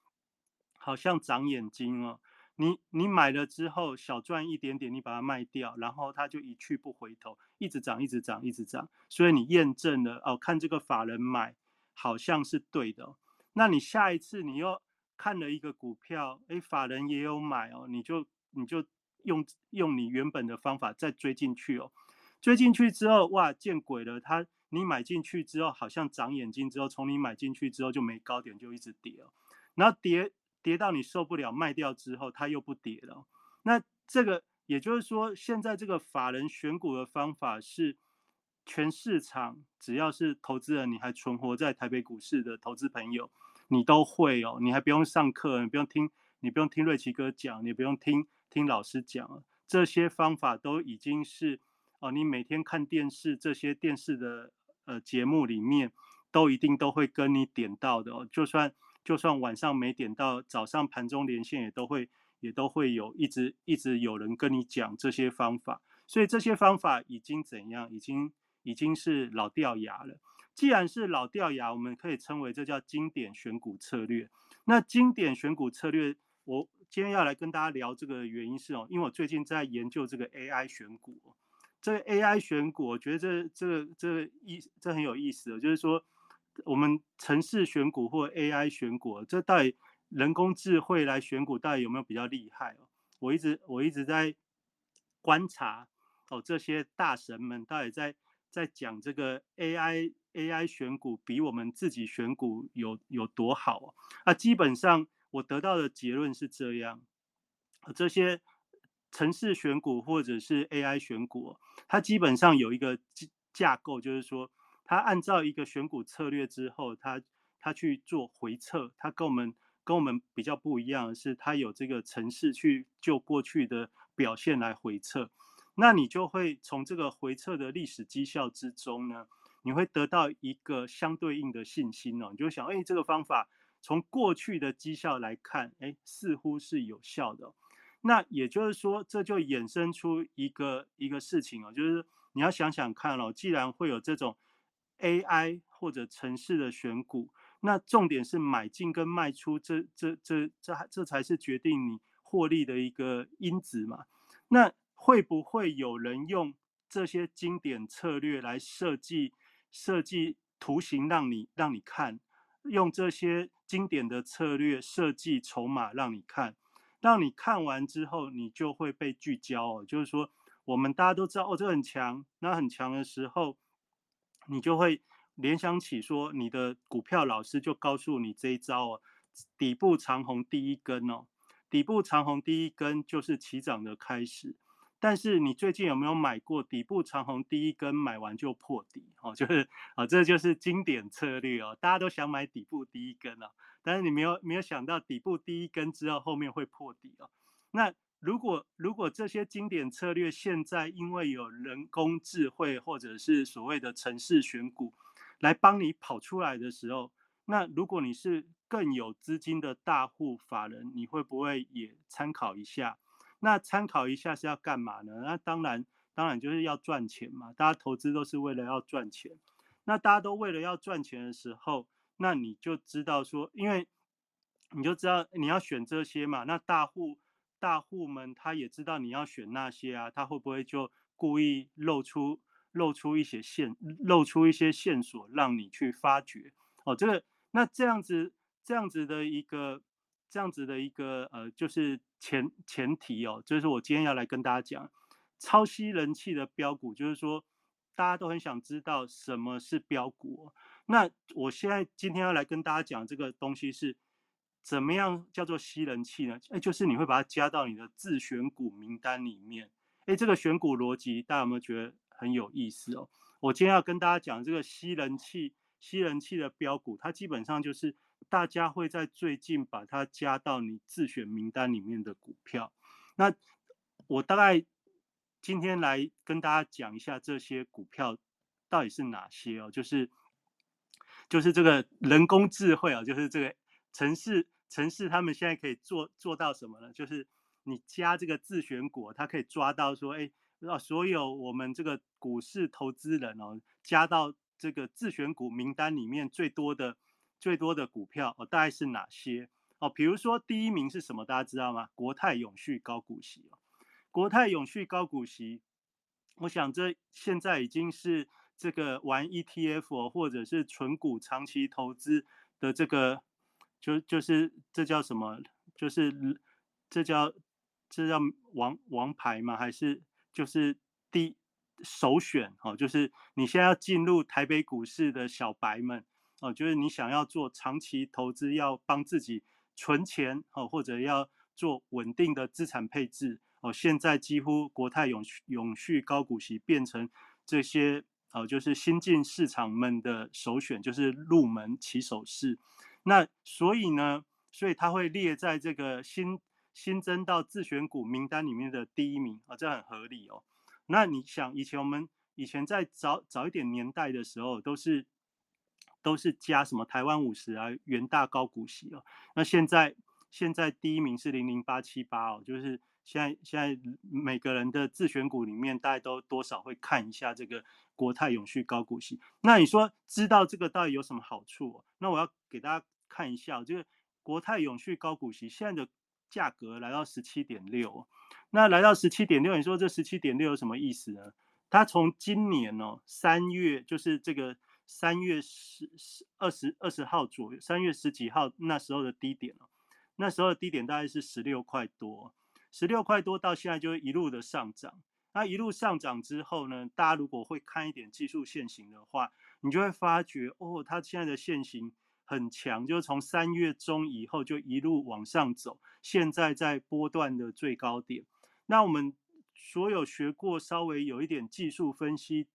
好像长眼睛哦。你你买了之后小赚一点点，你把它卖掉，然后它就一去不回头，一直涨，一直涨，一直涨。所以你验证了哦，看这个法人买好像是对的，那你下一次你又。看了一个股票，哎，法人也有买哦，你就你就用用你原本的方法再追进去哦，追进去之后，哇，见鬼了！它你买进去之后好像长眼睛，之后从你买进去之后就没高点，就一直跌哦，然后跌跌到你受不了卖掉之后，它又不跌了。那这个也就是说，现在这个法人选股的方法是，全市场只要是投资人，你还存活在台北股市的投资朋友。你都会哦，你还不用上课，你不用听，你不用听瑞奇哥讲，你不用听听老师讲，这些方法都已经是哦，你每天看电视这些电视的呃节目里面，都一定都会跟你点到的哦。就算就算晚上没点到，早上盘中连线也都会也都会有一直一直有人跟你讲这些方法，所以这些方法已经怎样，已经已经是老掉牙了。既然是老掉牙，我们可以称为这叫经典选股策略。那经典选股策略，我今天要来跟大家聊这个原因是哦，因为我最近在研究这个 AI 选股。这个 AI 选股，我觉得这这个这个意这很有意思哦，就是说我们城市选股或 AI 选股，这到底人工智慧来选股到底有没有比较厉害哦？我一直我一直在观察哦，这些大神们到底在在讲这个 AI AI 选股比我们自己选股有有多好哦？啊，基本上我得到的结论是这样，这些城市选股或者是 AI 选股，它基本上有一个架构，就是说它按照一个选股策略之后，它它去做回测，它跟我们。跟我们比较不一样的是，它有这个城市去就过去的表现来回测，那你就会从这个回测的历史绩效之中呢，你会得到一个相对应的信心哦。你就想，哎，这个方法从过去的绩效来看，哎，似乎是有效的。那也就是说，这就衍生出一个一个事情哦，就是你要想想看哦，既然会有这种 AI 或者城市的选股。那重点是买进跟卖出，这这这这这才是决定你获利的一个因子嘛。那会不会有人用这些经典策略来设计设计图形让你让你看，用这些经典的策略设计筹码让你看，让你看完之后你就会被聚焦哦。就是说，我们大家都知道哦，这很强，那很强的时候，你就会。联想起说，你的股票老师就告诉你这一招哦，底部长红第一根哦，底部长红第一根就是起涨的开始。但是你最近有没有买过底部长红第一根买完就破底哦？就是啊，这就是经典策略哦，大家都想买底部第一根哦，但是你没有没有想到底部第一根之后后面会破底哦。那如果如果这些经典策略现在因为有人工智慧或者是所谓的城市选股，来帮你跑出来的时候，那如果你是更有资金的大户法人，你会不会也参考一下？那参考一下是要干嘛呢？那当然，当然就是要赚钱嘛。大家投资都是为了要赚钱。那大家都为了要赚钱的时候，那你就知道说，因为你就知道你要选这些嘛。那大户大户们他也知道你要选那些啊，他会不会就故意露出？露出一些线，露出一些线索，让你去发掘哦。这个那这样子，这样子的一个，这样子的一个呃，就是前前提哦，就是我今天要来跟大家讲超吸人气的标股，就是说大家都很想知道什么是标股。那我现在今天要来跟大家讲这个东西是怎么样叫做吸人气呢？哎，就是你会把它加到你的自选股名单里面。哎，这个选股逻辑，大家有没有觉得？很有意思哦，我今天要跟大家讲这个吸人气、吸人气的标股，它基本上就是大家会在最近把它加到你自选名单里面的股票。那我大概今天来跟大家讲一下这些股票到底是哪些哦，就是就是这个人工智慧啊，就是这个城市城市他们现在可以做做到什么呢？就是你加这个自选股，它可以抓到说，哎。啊，所有我们这个股市投资人哦，加到这个自选股名单里面最多的、最多的股票哦，大概是哪些哦？比如说第一名是什么？大家知道吗？国泰永续高股息哦，国泰永续高股息，我想这现在已经是这个玩 ETF 或者是纯股长期投资的这个，就就是这叫什么？就是这叫这叫王王牌吗？还是？就是第首选哦，就是你现在要进入台北股市的小白们哦，就是你想要做长期投资，要帮自己存钱哦，或者要做稳定的资产配置哦，现在几乎国泰永永续高股息变成这些哦，就是新进市场们的首选，就是入门起手式。那所以呢，所以它会列在这个新。新增到自选股名单里面的第一名啊，这很合理哦。那你想，以前我们以前在早早一点年代的时候，都是都是加什么台湾五十啊、元大高股息哦。那现在现在第一名是零零八七八哦，就是现在现在每个人的自选股里面，大家都多少会看一下这个国泰永续高股息。那你说知道这个到底有什么好处？那我要给大家看一下，这个国泰永续高股息现在的。价格来到十七点六，那来到十七点六，你说这十七点六有什么意思呢？它从今年哦三月，就是这个三月十十二十二十号左右，三月十几号那时候的低点哦，那时候的低点大概是十六块多，十六块多到现在就一路的上涨。那一路上涨之后呢，大家如果会看一点技术线型的话，你就会发觉哦，它现在的线型很强，就是从三月中以后就一路往上走，现在在波段的最高点。那我们所有学过稍微有一点技术分析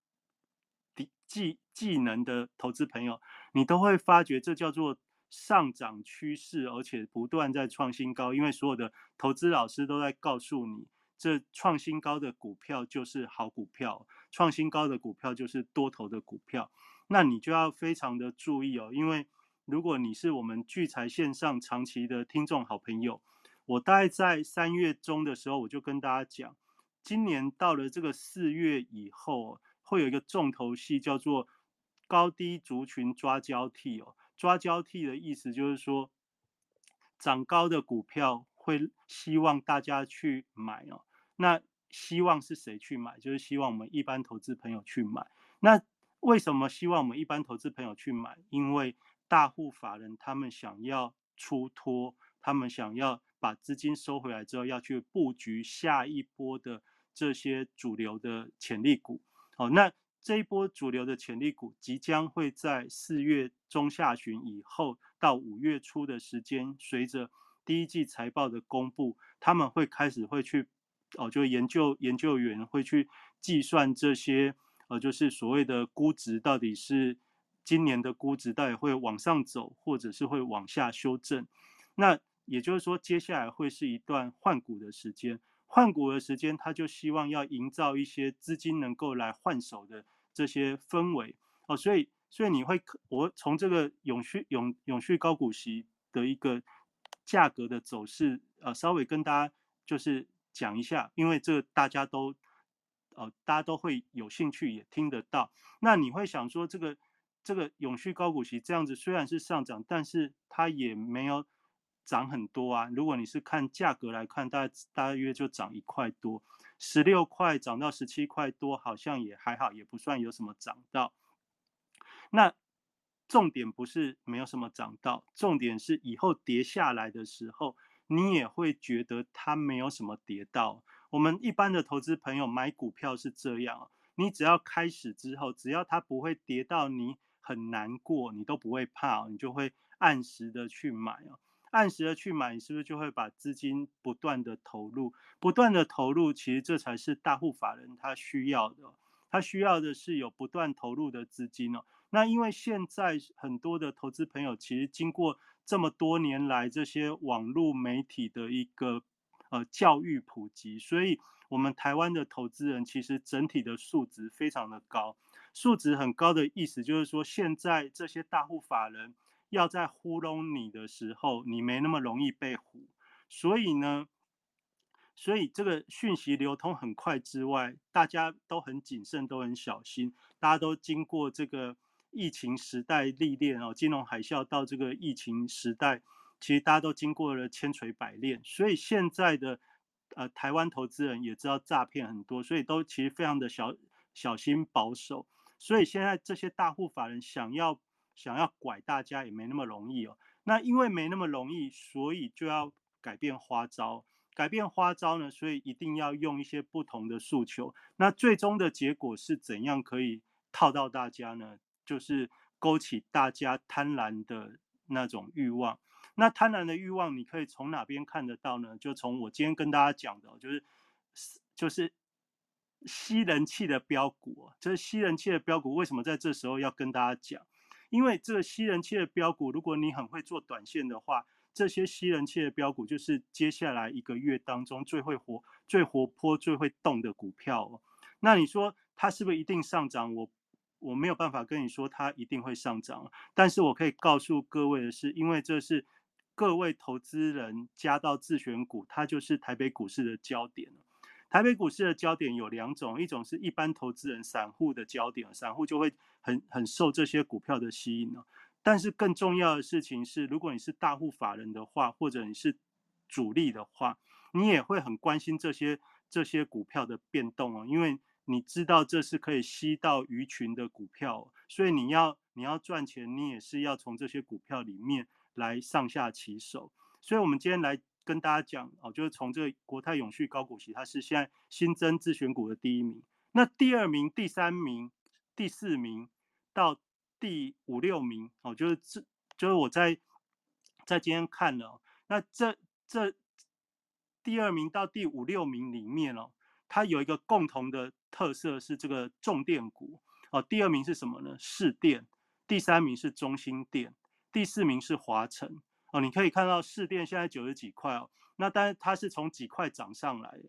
技技能的投资朋友，你都会发觉这叫做上涨趋势，而且不断在创新高。因为所有的投资老师都在告诉你，这创新高的股票就是好股票，创新高的股票就是多头的股票。那你就要非常的注意哦，因为如果你是我们聚财线上长期的听众好朋友，我大概在三月中的时候，我就跟大家讲，今年到了这个四月以后。会有一个重头戏，叫做高低族群抓交替哦。抓交替的意思就是说，涨高的股票会希望大家去买哦。那希望是谁去买？就是希望我们一般投资朋友去买。那为什么希望我们一般投资朋友去买？因为大户法人他们想要出脱，他们想要把资金收回来之后，要去布局下一波的这些主流的潜力股。哦，那这一波主流的潜力股即将会在四月中下旬以后到五月初的时间，随着第一季财报的公布，他们会开始会去哦，就研究研究员会去计算这些呃，就是所谓的估值到底是今年的估值到底会往上走，或者是会往下修正。那也就是说，接下来会是一段换股的时间。换股的时间，他就希望要营造一些资金能够来换手的这些氛围哦，所以所以你会我从这个永续永永续高股息的一个价格的走势，呃，稍微跟大家就是讲一下，因为这大家都呃大家都会有兴趣也听得到，那你会想说这个这个永续高股息这样子虽然是上涨，但是它也没有。涨很多啊！如果你是看价格来看，大大约就涨一块多，十六块涨到十七块多，好像也还好，也不算有什么涨到。那重点不是没有什么涨到，重点是以后跌下来的时候，你也会觉得它没有什么跌到。我们一般的投资朋友买股票是这样，你只要开始之后，只要它不会跌到你很难过，你都不会怕，你就会按时的去买哦。按时的去买，你是不是就会把资金不断的投入，不断的投入？其实这才是大户法人他需要的，他需要的是有不断投入的资金哦。那因为现在很多的投资朋友，其实经过这么多年来这些网络媒体的一个呃教育普及，所以我们台湾的投资人其实整体的素质非常的高。素质很高的意思就是说，现在这些大户法人。要在糊弄你的时候，你没那么容易被唬，所以呢，所以这个讯息流通很快之外，大家都很谨慎，都很小心。大家都经过这个疫情时代历练哦，金融海啸到这个疫情时代，其实大家都经过了千锤百炼，所以现在的呃台湾投资人也知道诈骗很多，所以都其实非常的小小心保守。所以现在这些大户法人想要。想要拐大家也没那么容易哦。那因为没那么容易，所以就要改变花招。改变花招呢，所以一定要用一些不同的诉求。那最终的结果是怎样可以套到大家呢？就是勾起大家贪婪的那种欲望。那贪婪的欲望，你可以从哪边看得到呢？就从我今天跟大家讲的，就是就是吸人气的标股。这吸人气的标股，为什么在这时候要跟大家讲？因为这个吸人气的标股，如果你很会做短线的话，这些吸人气的标股就是接下来一个月当中最会活、最活泼、最会动的股票哦。那你说它是不是一定上涨？我我没有办法跟你说它一定会上涨，但是我可以告诉各位的是，因为这是各位投资人加到自选股，它就是台北股市的焦点台北股市的焦点有两种，一种是一般投资人、散户的焦点，散户就会很很受这些股票的吸引哦。但是更重要的事情是，如果你是大户法人的话，或者你是主力的话，你也会很关心这些这些股票的变动哦，因为你知道这是可以吸到鱼群的股票，所以你要你要赚钱，你也是要从这些股票里面来上下其手。所以我们今天来跟大家讲哦，就是从这个国泰永续高股息，它是现在新增自选股的第一名。那第二名、第三名、第四名到第五六名哦，就是这就是我在在今天看了，那这这第二名到第五六名里面哦，它有一个共同的特色是这个重电股哦。第二名是什么呢？市电。第三名是中心电，第四名是华晨哦。你可以看到市电现在九十几块哦，那当然它是从几块涨上来的。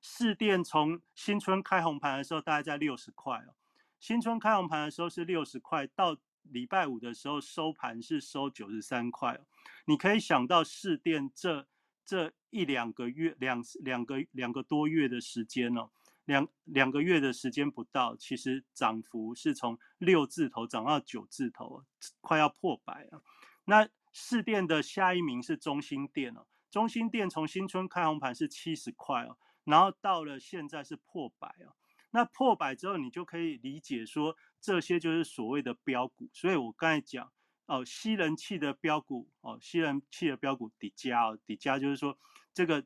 市电从新春开红盘的时候大概在六十块哦，新春开红盘的时候是六十块，到礼拜五的时候收盘是收九十三块哦。你可以想到市电这这一两个月两两个两个多月的时间哦。两两个月的时间不到，其实涨幅是从六字头涨到九字头，快要破百了。那市电的下一名是中心电哦，中心电从新春开红盘是七十块哦，然后到了现在是破百哦。那破百之后，你就可以理解说这些就是所谓的标股。所以我刚才讲哦，吸人气的标股哦，吸人气的标股底加哦，底加就是说这个。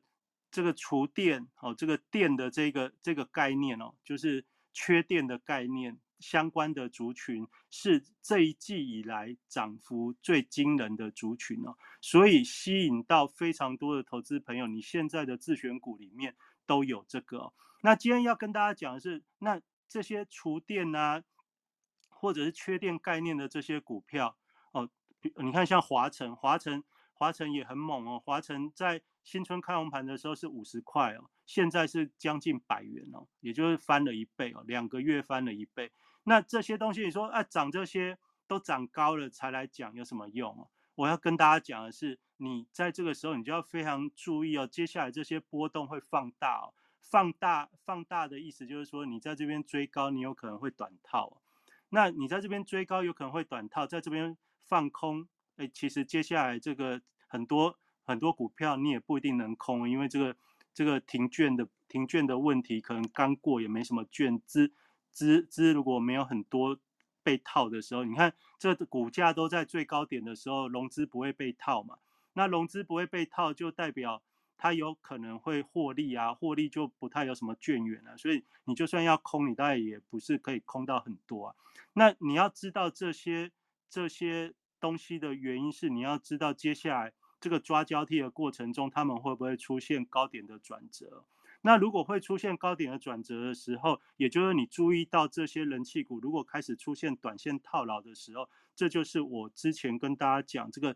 这个厨电哦，这个电的这个这个概念哦，就是缺电的概念相关的族群是这一季以来涨幅最惊人的族群哦，所以吸引到非常多的投资朋友。你现在的自选股里面都有这个。那今天要跟大家讲的是，那这些厨电啊，或者是缺电概念的这些股票哦，你看像华晨，华晨。华晨也很猛哦，华晨在新春开红盘的时候是五十块哦，现在是将近百元哦，也就是翻了一倍哦，两个月翻了一倍。那这些东西你说啊，涨这些都涨高了才来讲有什么用哦？我要跟大家讲的是，你在这个时候你就要非常注意哦，接下来这些波动会放大哦，放大放大的意思就是说，你在这边追高，你有可能会短套。那你在这边追高有可能会短套，在这边放空。哎，其实接下来这个很多很多股票你也不一定能空，因为这个这个停券的停券的问题可能刚过也没什么券资资资如果没有很多被套的时候，你看这股价都在最高点的时候，融资不会被套嘛？那融资不会被套，就代表它有可能会获利啊，获利就不太有什么券源了，所以你就算要空，你大概也不是可以空到很多啊。那你要知道这些这些。东西的原因是你要知道接下来这个抓交替的过程中，他们会不会出现高点的转折？那如果会出现高点的转折的时候，也就是你注意到这些人气股如果开始出现短线套牢的时候，这就是我之前跟大家讲这个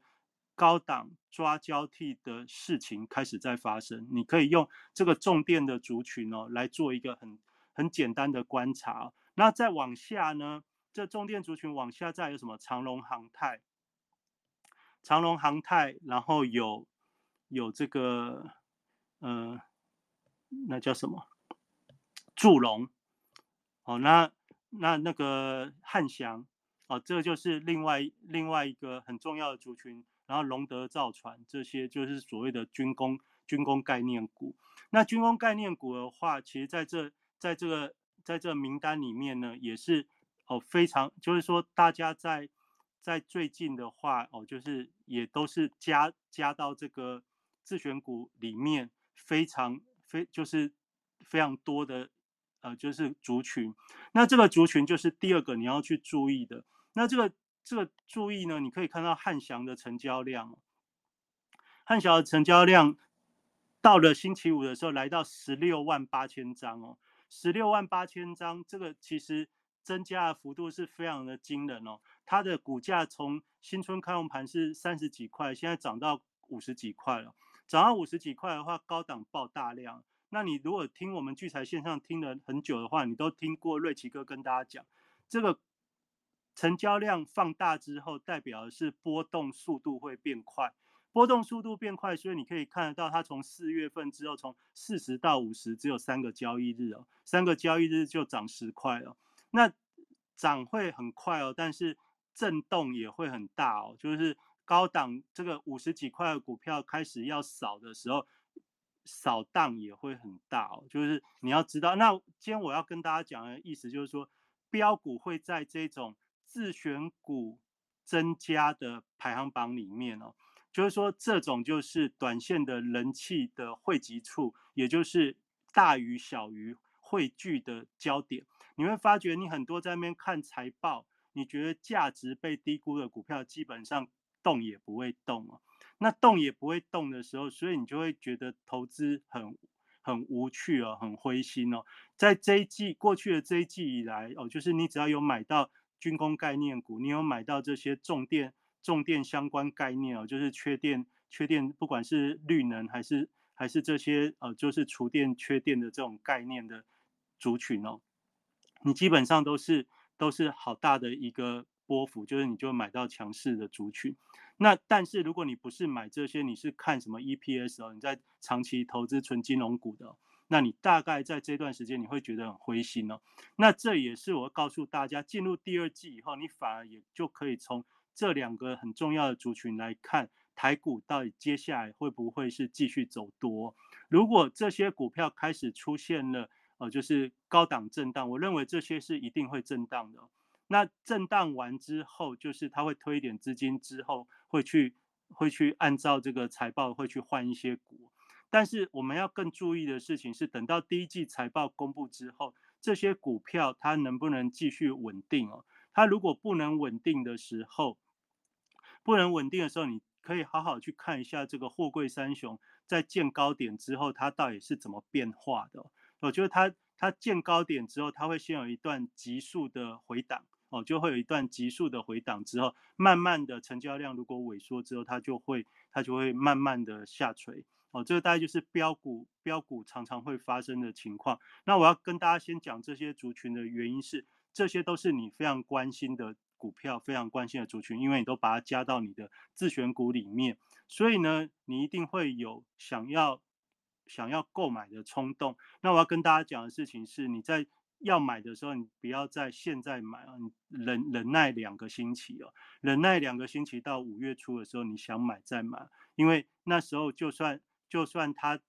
高档抓交替的事情开始在发生。你可以用这个重电的族群哦来做一个很很简单的观察。那再往下呢，这重电族群往下再有什么长隆航太？长隆航太，然后有有这个，呃，那叫什么？祝龙，哦，那那那个汉翔，哦，这就是另外另外一个很重要的族群。然后龙德造船这些就是所谓的军工军工概念股。那军工概念股的话，其实在这在这个在这名单里面呢，也是哦非常，就是说大家在。在最近的话，哦，就是也都是加加到这个自选股里面，非常非就是非常多的，呃，就是族群。那这个族群就是第二个你要去注意的。那这个这个注意呢，你可以看到汉翔的成交量，汉翔的成交量到了星期五的时候来到十六万八千张哦，十六万八千张，这个其实。增加的幅度是非常的惊人哦，它的股价从新春开盘是三十几块，现在涨到五十几块了。涨到五十几块的话，高档爆大量。那你如果听我们聚财线上听了很久的话，你都听过瑞奇哥跟大家讲，这个成交量放大之后，代表的是波动速度会变快，波动速度变快，所以你可以看得到，它从四月份之后，从四十到五十，只有三个交易日哦，三个交易日就涨十块哦。那涨会很快哦，但是震动也会很大哦。就是高档这个五十几块的股票开始要扫的时候，扫荡也会很大哦。就是你要知道，那今天我要跟大家讲的意思就是说，标股会在这种自选股增加的排行榜里面哦，就是说这种就是短线的人气的汇集处，也就是大鱼小鱼汇聚的焦点。你会发觉，你很多在那边看财报，你觉得价值被低估的股票，基本上动也不会动哦。那动也不会动的时候，所以你就会觉得投资很很无趣哦，很灰心哦。在这一季过去的这一季以来哦，就是你只要有买到军工概念股，你有买到这些重电重电相关概念哦，就是缺电缺电，不管是绿能还是还是这些呃，就是厨电缺电的这种概念的族群哦。你基本上都是都是好大的一个波幅，就是你就买到强势的族群。那但是如果你不是买这些，你是看什么 EPS 哦？你在长期投资纯金融股的，那你大概在这段时间你会觉得很灰心哦。那这也是我告诉大家，进入第二季以后，你反而也就可以从这两个很重要的族群来看台股到底接下来会不会是继续走多。如果这些股票开始出现了。呃，就是高档震荡，我认为这些是一定会震荡的。那震荡完之后，就是它会推一点资金之后，会去会去按照这个财报会去换一些股。但是我们要更注意的事情是，等到第一季财报公布之后，这些股票它能不能继续稳定哦？它如果不能稳定的时候，不能稳定的时候，你可以好好去看一下这个货柜三雄在见高点之后，它到底是怎么变化的。我觉得它它见高点之后，它会先有一段急速的回档，哦，就会有一段急速的回档之后，慢慢的成交量如果萎缩之后，它就会它就会慢慢的下垂，哦，这个大概就是标股标股常常会发生的情况。那我要跟大家先讲这些族群的原因是，这些都是你非常关心的股票，非常关心的族群，因为你都把它加到你的自选股里面，所以呢，你一定会有想要。想要购买的冲动，那我要跟大家讲的事情是，你在要买的时候，你不要在现在买啊，你忍忍耐两个星期哦，忍耐两个星期到五月初的时候，你想买再买，因为那时候就算就算它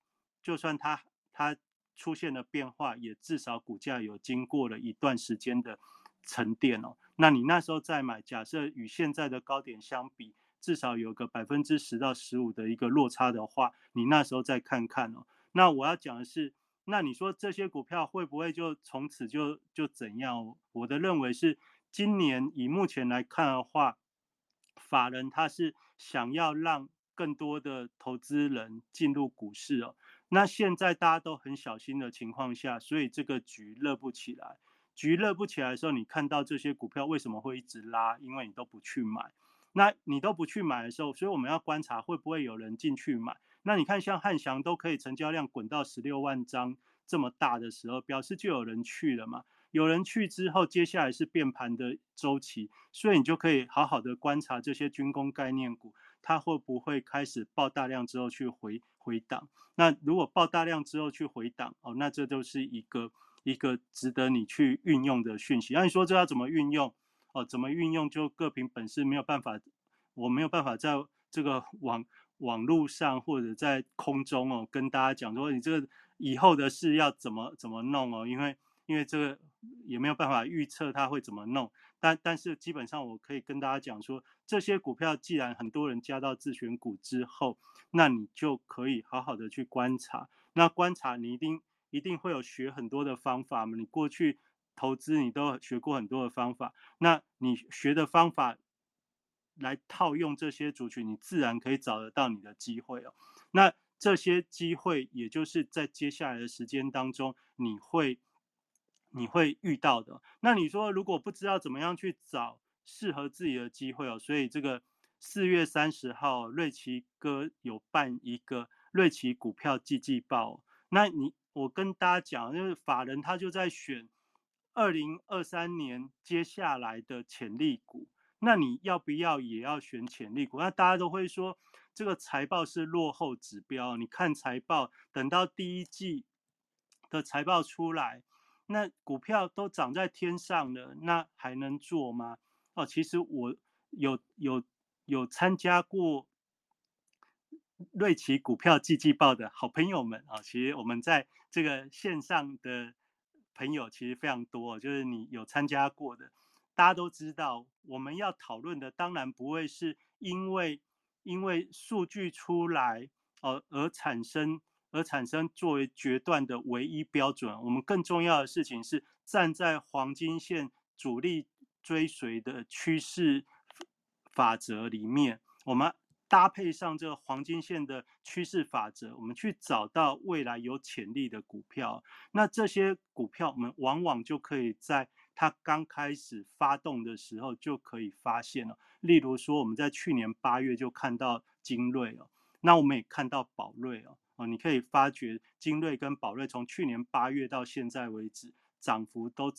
就算它它出现了变化，也至少股价有经过了一段时间的沉淀哦，那你那时候再买，假设与现在的高点相比。至少有个百分之十到十五的一个落差的话，你那时候再看看哦。那我要讲的是，那你说这些股票会不会就从此就就怎样？我的认为是，今年以目前来看的话，法人他是想要让更多的投资人进入股市哦。那现在大家都很小心的情况下，所以这个局热不起来。局热不起来的时候，你看到这些股票为什么会一直拉？因为你都不去买。那你都不去买的时候，所以我们要观察会不会有人进去买。那你看，像汉翔都可以成交量滚到十六万张这么大的时候，表示就有人去了嘛。有人去之后，接下来是变盘的周期，所以你就可以好好的观察这些军工概念股，它会不会开始爆大量之后去回回档。那如果爆大量之后去回档，哦，那这就是一个一个值得你去运用的讯息。那你说这要怎么运用？哦，怎么运用就各凭本事，没有办法，我没有办法在这个网网络上或者在空中哦，跟大家讲说你这个以后的事要怎么怎么弄哦，因为因为这个也没有办法预测它会怎么弄，但但是基本上我可以跟大家讲说，这些股票既然很多人加到自选股之后，那你就可以好好的去观察，那观察你一定一定会有学很多的方法嘛，你过去。投资你都学过很多的方法，那你学的方法来套用这些族群，你自然可以找得到你的机会哦。那这些机会，也就是在接下来的时间当中，你会你会遇到的。那你说，如果不知道怎么样去找适合自己的机会哦，所以这个四月三十号，瑞奇哥有办一个瑞奇股票季季报。那你我跟大家讲，就是法人他就在选。二零二三年接下来的潜力股，那你要不要也要选潜力股？那大家都会说这个财报是落后指标。你看财报，等到第一季的财报出来，那股票都涨在天上了，那还能做吗？哦，其实我有有有参加过瑞奇股票季季报的好朋友们啊，其实我们在这个线上的。朋友其实非常多，就是你有参加过的，大家都知道，我们要讨论的当然不会是因为因为数据出来哦而产生而产生作为决断的唯一标准。我们更重要的事情是站在黄金线主力追随的趋势法则里面，我们。搭配上这个黄金线的趋势法则，我们去找到未来有潜力的股票。那这些股票，我们往往就可以在它刚开始发动的时候就可以发现了。例如说，我们在去年八月就看到精锐哦，那我们也看到宝瑞哦，哦，你可以发觉精锐跟宝瑞从去年八月到现在为止，涨幅都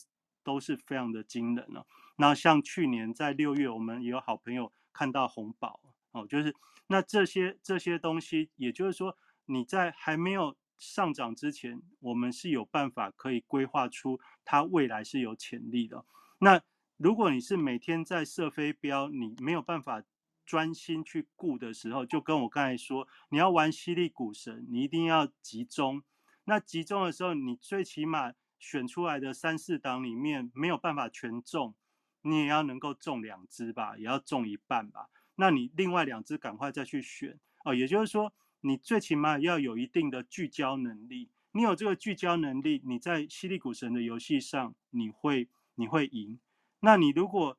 都是非常的惊人哦。那像去年在六月，我们也有好朋友看到红宝。哦，就是那这些这些东西，也就是说，你在还没有上涨之前，我们是有办法可以规划出它未来是有潜力的。那如果你是每天在射飞镖，你没有办法专心去顾的时候，就跟我刚才说，你要玩犀利股神，你一定要集中。那集中的时候，你最起码选出来的三四档里面没有办法全中，你也要能够中两只吧，也要中一半吧。那你另外两只赶快再去选哦，也就是说，你最起码要有一定的聚焦能力。你有这个聚焦能力，你在犀利股神的游戏上，你会你会赢。那你如果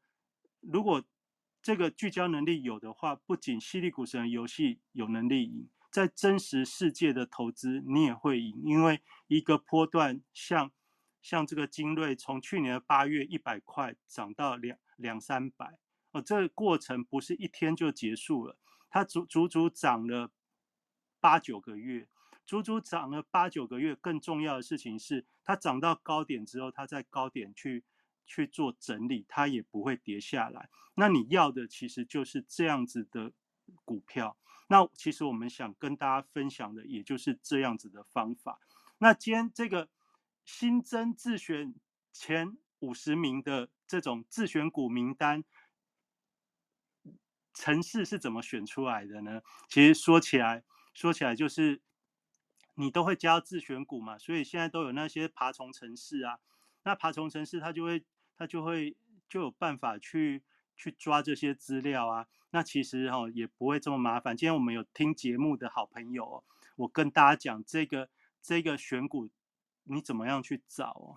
如果这个聚焦能力有的话，不仅犀利股神游戏有能力赢，在真实世界的投资你也会赢，因为一个波段像像这个精锐，从去年的八月一百块涨到两两三百。哦，这个过程不是一天就结束了，它足足足涨了八九个月，足足涨了八九个月。更重要的事情是，它涨到高点之后，它在高点去去做整理，它也不会跌下来。那你要的其实就是这样子的股票。那其实我们想跟大家分享的，也就是这样子的方法。那今天这个新增自选前五十名的这种自选股名单。城市是怎么选出来的呢？其实说起来，说起来就是你都会加自选股嘛，所以现在都有那些爬虫城市啊。那爬虫城市它就会它就会就有办法去去抓这些资料啊。那其实哈也不会这么麻烦。今天我们有听节目的好朋友，哦我跟大家讲这个这个选股你怎么样去找哦？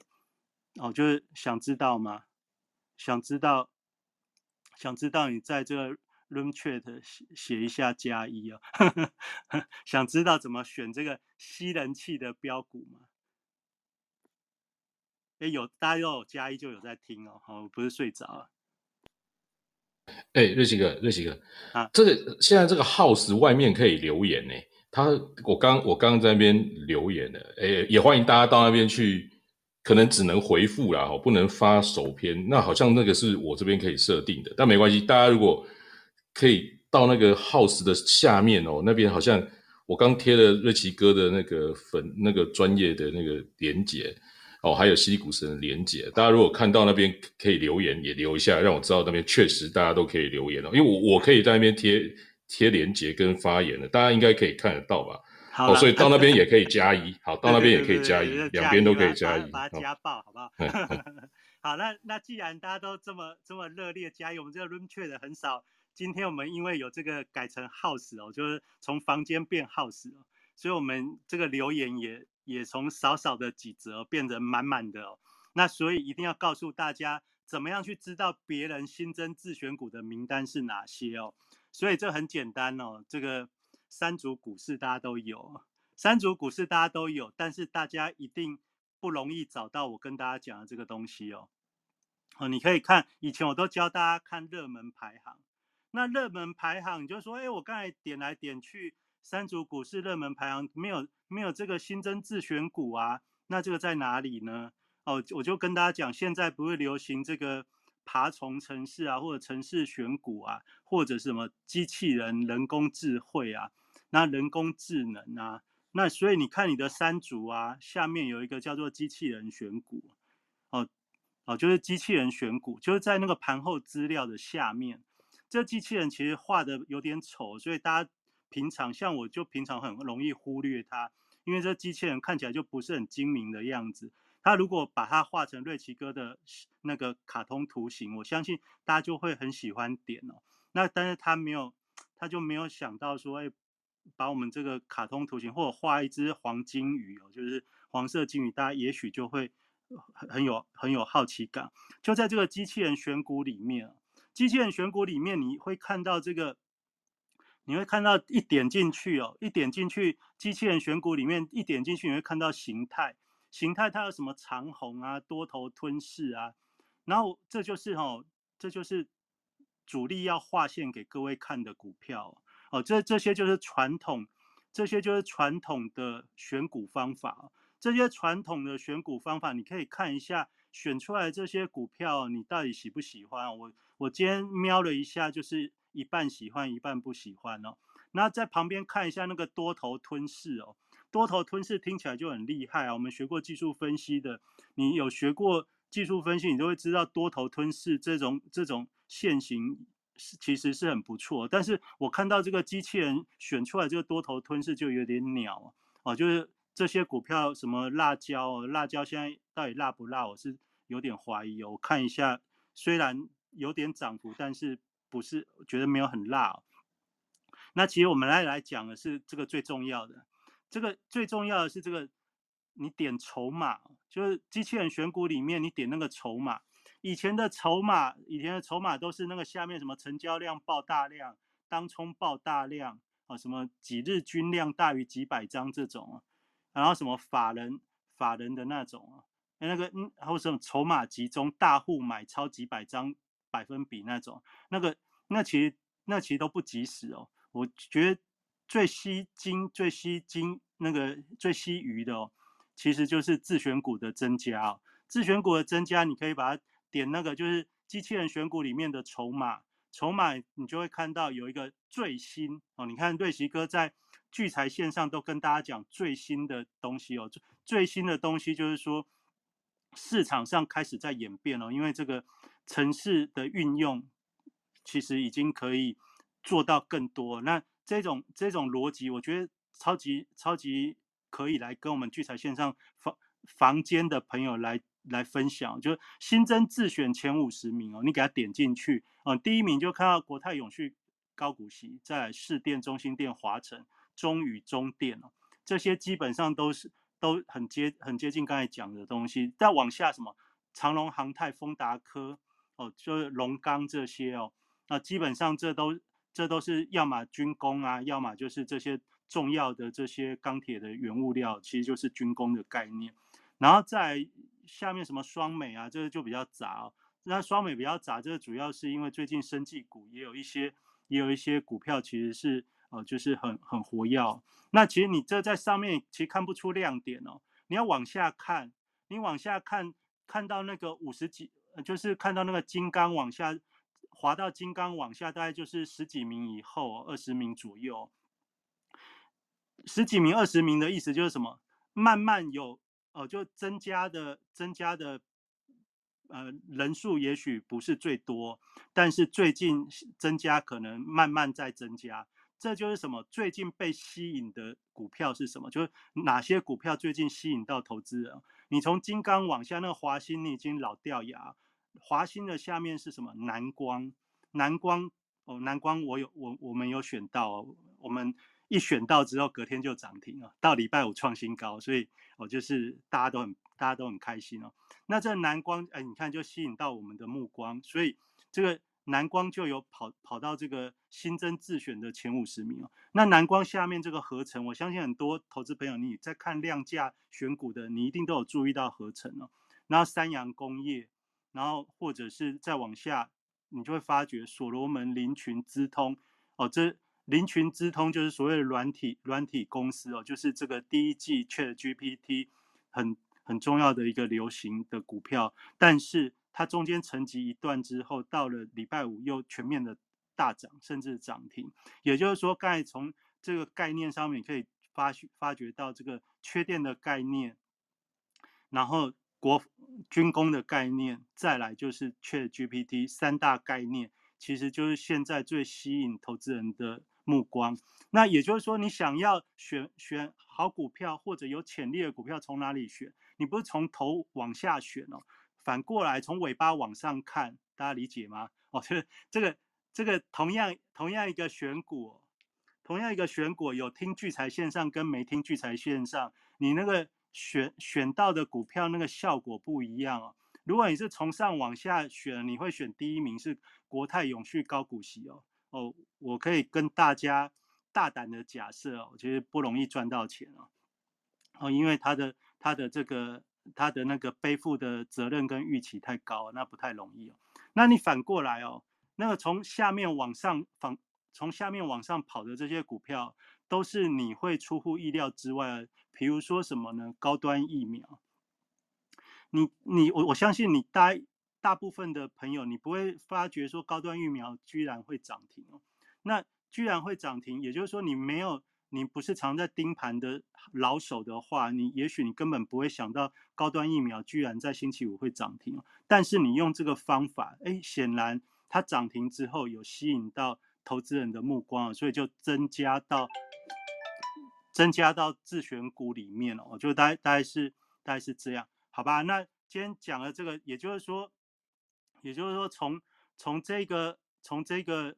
哦，就是想知道吗？想知道想知道你在这个。Room Chat 写写一下加一啊，想知道怎么选这个吸人气的标股吗？哎，有大家又有加一就有在听哦，好，不是睡着了。哎，瑞奇哥，瑞奇哥啊，这个现在这个 House 外面可以留言呢。他我刚我刚刚在那边留言了，哎，也欢迎大家到那边去，可能只能回复啦，哦，不能发首篇。那好像那个是我这边可以设定的，但没关系，大家如果。可以到那个 house 的下面哦，那边好像我刚贴了瑞奇哥的那个粉那个专业的那个连接哦，还有犀利股神的连接。大家如果看到那边可以留言，也留一下，让我知道那边确实大家都可以留言哦。因为我我可以在那边贴贴连接跟发言的，大家应该可以看得到吧？好，所以到那边也可以加一，好，到那边也可以加一，两边都可以加一，把它加爆，好不好？好，那那既然大家都这么这么热烈加一，我们这个 room chat 很少。今天我们因为有这个改成 house 哦，就是从房间变 house 哦，所以我们这个留言也也从少少的几则变成满满的哦。那所以一定要告诉大家，怎么样去知道别人新增自选股的名单是哪些哦。所以这很简单哦，这个三组股市大家都有，三组股市大家都有，但是大家一定不容易找到我跟大家讲的这个东西哦。哦，你可以看以前我都教大家看热门排行。那热门排行，你就说，哎，我刚才点来点去，三组股市热门排行没有没有这个新增自选股啊？那这个在哪里呢？哦，我就跟大家讲，现在不会流行这个爬虫城市啊，或者城市选股啊，或者什么机器人、人工智慧啊，那人工智能啊，那所以你看你的三组啊，下面有一个叫做机器人选股，哦哦，就是机器人选股，就是在那个盘后资料的下面。这机器人其实画的有点丑，所以大家平常像我就平常很容易忽略它，因为这机器人看起来就不是很精明的样子。他如果把它画成瑞奇哥的那个卡通图形，我相信大家就会很喜欢点哦。那但是他没有，他就没有想到说，哎，把我们这个卡通图形或者画一只黄金鱼哦，就是黄色金鱼，大家也许就会很很有很有好奇感。就在这个机器人选股里面，机器人选股里面你会看到这个，你会看到一点进去哦，一点进去机器人选股里面一点进去，你会看到形态，形态它有什么长虹啊、多头吞噬啊，然后这就是哦，这就是。主力要划线给各位看的股票哦，这这些就是传统，这些就是传统的选股方法。这些传统的选股方法，你可以看一下选出来这些股票，你到底喜不喜欢？我我今天瞄了一下，就是一半喜欢，一半不喜欢哦。那在旁边看一下那个多头吞噬哦，多头吞噬听起来就很厉害啊。我们学过技术分析的，你有学过技术分析，你都会知道多头吞噬这种这种。现行是其实是很不错，但是我看到这个机器人选出来这个多头吞噬就有点鸟哦，就是这些股票什么辣椒，辣椒现在到底辣不辣，我是有点怀疑哦。我看一下，虽然有点涨幅，但是不是觉得没有很辣。那其实我们来来讲的是这个最重要的，这个最重要的是这个你点筹码，就是机器人选股里面你点那个筹码。以前的筹码，以前的筹码都是那个下面什么成交量爆大量，当冲爆大量啊，什么几日均量大于几百张这种，然后什么法人法人的那种啊，那个嗯，还有什么筹码集中大户买超几百张百分比那种，那个那其实那其实都不及时哦。我觉得最吸金最吸金那个最吸鱼的哦，其实就是自选股的增加哦，自选股的增加，你可以把它。点那个就是机器人选股里面的筹码，筹码你就会看到有一个最新哦。你看瑞奇哥在聚财线上都跟大家讲最新的东西哦，最最新的东西就是说市场上开始在演变了，因为这个城市的运用其实已经可以做到更多。那这种这种逻辑，我觉得超级超级可以来跟我们聚财线上房房间的朋友来。来分享，就新增自选前五十名哦，你给他点进去啊，第一名就看到国泰永续高股息，在市电、中心电、华城、中宇、中电哦，这些基本上都是都很接很接近刚才讲的东西。再往下什么长隆航太、丰达科哦，就是龙钢这些哦，那基本上这都这都是要么军工啊，要么就是这些重要的这些钢铁的原物料，其实就是军工的概念，然后再。下面什么双美啊，这个就比较杂哦。那双美比较杂，这个主要是因为最近生技股也有一些，也有一些股票其实是呃，就是很很活跃。那其实你这在上面其实看不出亮点哦。你要往下看，你往下看，看到那个五十几，就是看到那个金刚往下滑到金刚往下，大概就是十几名以后，二十名左右。十几名、二十名的意思就是什么？慢慢有。哦，就增加的增加的，呃，人数也许不是最多，但是最近增加可能慢慢在增加。这就是什么？最近被吸引的股票是什么？就是哪些股票最近吸引到投资人？你从金刚往下，那个华兴你已经老掉牙。华兴的下面是什么？南光，南光哦，南光我有我我们有选到，我们。一选到之后，隔天就涨停了，到礼拜五创新高，所以哦，就是大家都很大家都很开心哦。那这南光，哎，你看就吸引到我们的目光，所以这个南光就有跑跑到这个新增自选的前五十名哦。那南光下面这个合成，我相信很多投资朋友你在看量价选股的，你一定都有注意到合成哦。然后三洋工业，然后或者是再往下，你就会发觉所罗门、林群、资通哦，这。林群资通就是所谓的软体软体公司哦，就是这个第一季 Chat GPT 很很重要的一个流行的股票，但是它中间沉寂一段之后，到了礼拜五又全面的大涨，甚至涨停。也就是说，刚才从这个概念上面可以发发掘到这个缺电的概念，然后国军工的概念，再来就是 Chat GPT 三大概念，其实就是现在最吸引投资人的。目光，那也就是说，你想要选选好股票或者有潜力的股票，从哪里选？你不是从头往下选哦，反过来从尾巴往上看，大家理解吗？哦，这个这个这个同样同样一个选股，同样一个选股，有听聚财线上跟没听聚财线上，你那个选选到的股票那个效果不一样哦。如果你是从上往下选，你会选第一名是国泰永续高股息哦哦，我可以跟大家大胆的假设哦，其实不容易赚到钱哦哦，因为它的它的这个他的那个背负的责任跟预期太高，那不太容易哦。那你反过来哦，那个从下面往上反从下面往上跑的这些股票，都是你会出乎意料之外，比如说什么呢？高端疫苗。你你我我相信你大大部分的朋友，你不会发觉说高端疫苗居然会涨停哦。那居然会涨停，也就是说你没有你不是常在盯盘的老手的话，你也许你根本不会想到高端疫苗居然在星期五会涨停。但是你用这个方法，哎，显然它涨停之后有吸引到投资人的目光啊，所以就增加到增加到自选股里面了。就大概大概是大概是这样。好吧，那今天讲了这个，也就是说，也就是说，从从这个从这个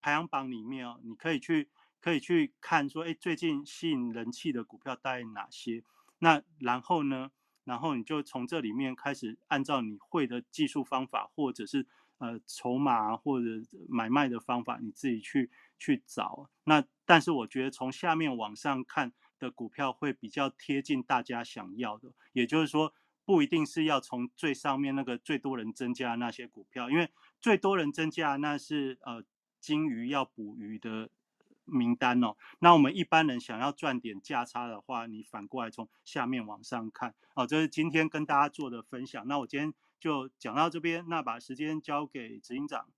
排行榜里面哦，你可以去可以去看说，哎，最近吸引人气的股票大概哪些？那然后呢，然后你就从这里面开始按照你会的技术方法，或者是呃筹码或者买卖的方法，你自己去去找。那但是我觉得从下面往上看。的股票会比较贴近大家想要的，也就是说，不一定是要从最上面那个最多人增加那些股票，因为最多人增加那是呃金鱼要捕鱼的名单哦。那我们一般人想要赚点价差的话，你反过来从下面往上看哦。这是今天跟大家做的分享。那我今天就讲到这边，那把时间交给执行长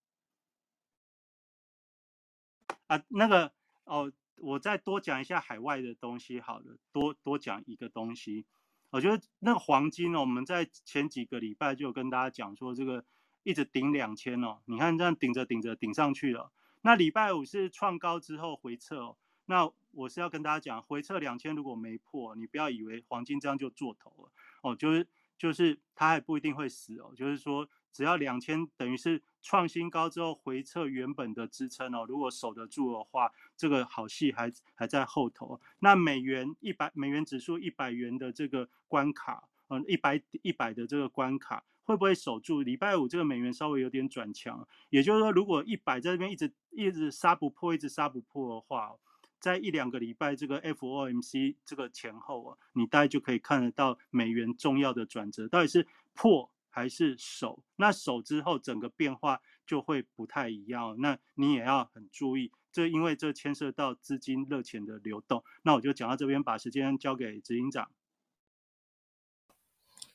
啊，那个哦。我再多讲一下海外的东西，好了，多多讲一个东西。我觉得那个黄金呢，我们在前几个礼拜就跟大家讲说，这个一直顶两千哦，你看这样顶着顶着顶上去了。那礼拜五是创高之后回撤哦，那我是要跟大家讲，回撤两千如果没破，你不要以为黄金这样就做头了哦，就是就是它还不一定会死哦，就是说。只要两千，等于是创新高之后回撤原本的支撑哦。如果守得住的话，这个好戏还还在后头。那美元一百美元指数一百元的这个关卡，嗯，一百一百的这个关卡会不会守住？礼拜五这个美元稍微有点转强，也就是说，如果一百在这边一直一直杀不破，一直杀不破的话，在一两个礼拜这个 FOMC 这个前后啊，你大概就可以看得到美元重要的转折，到底是破。还是守，那守之后整个变化就会不太一样。那你也要很注意，这因为这牵涉到资金热钱的流动。那我就讲到这边，把时间交给执行长。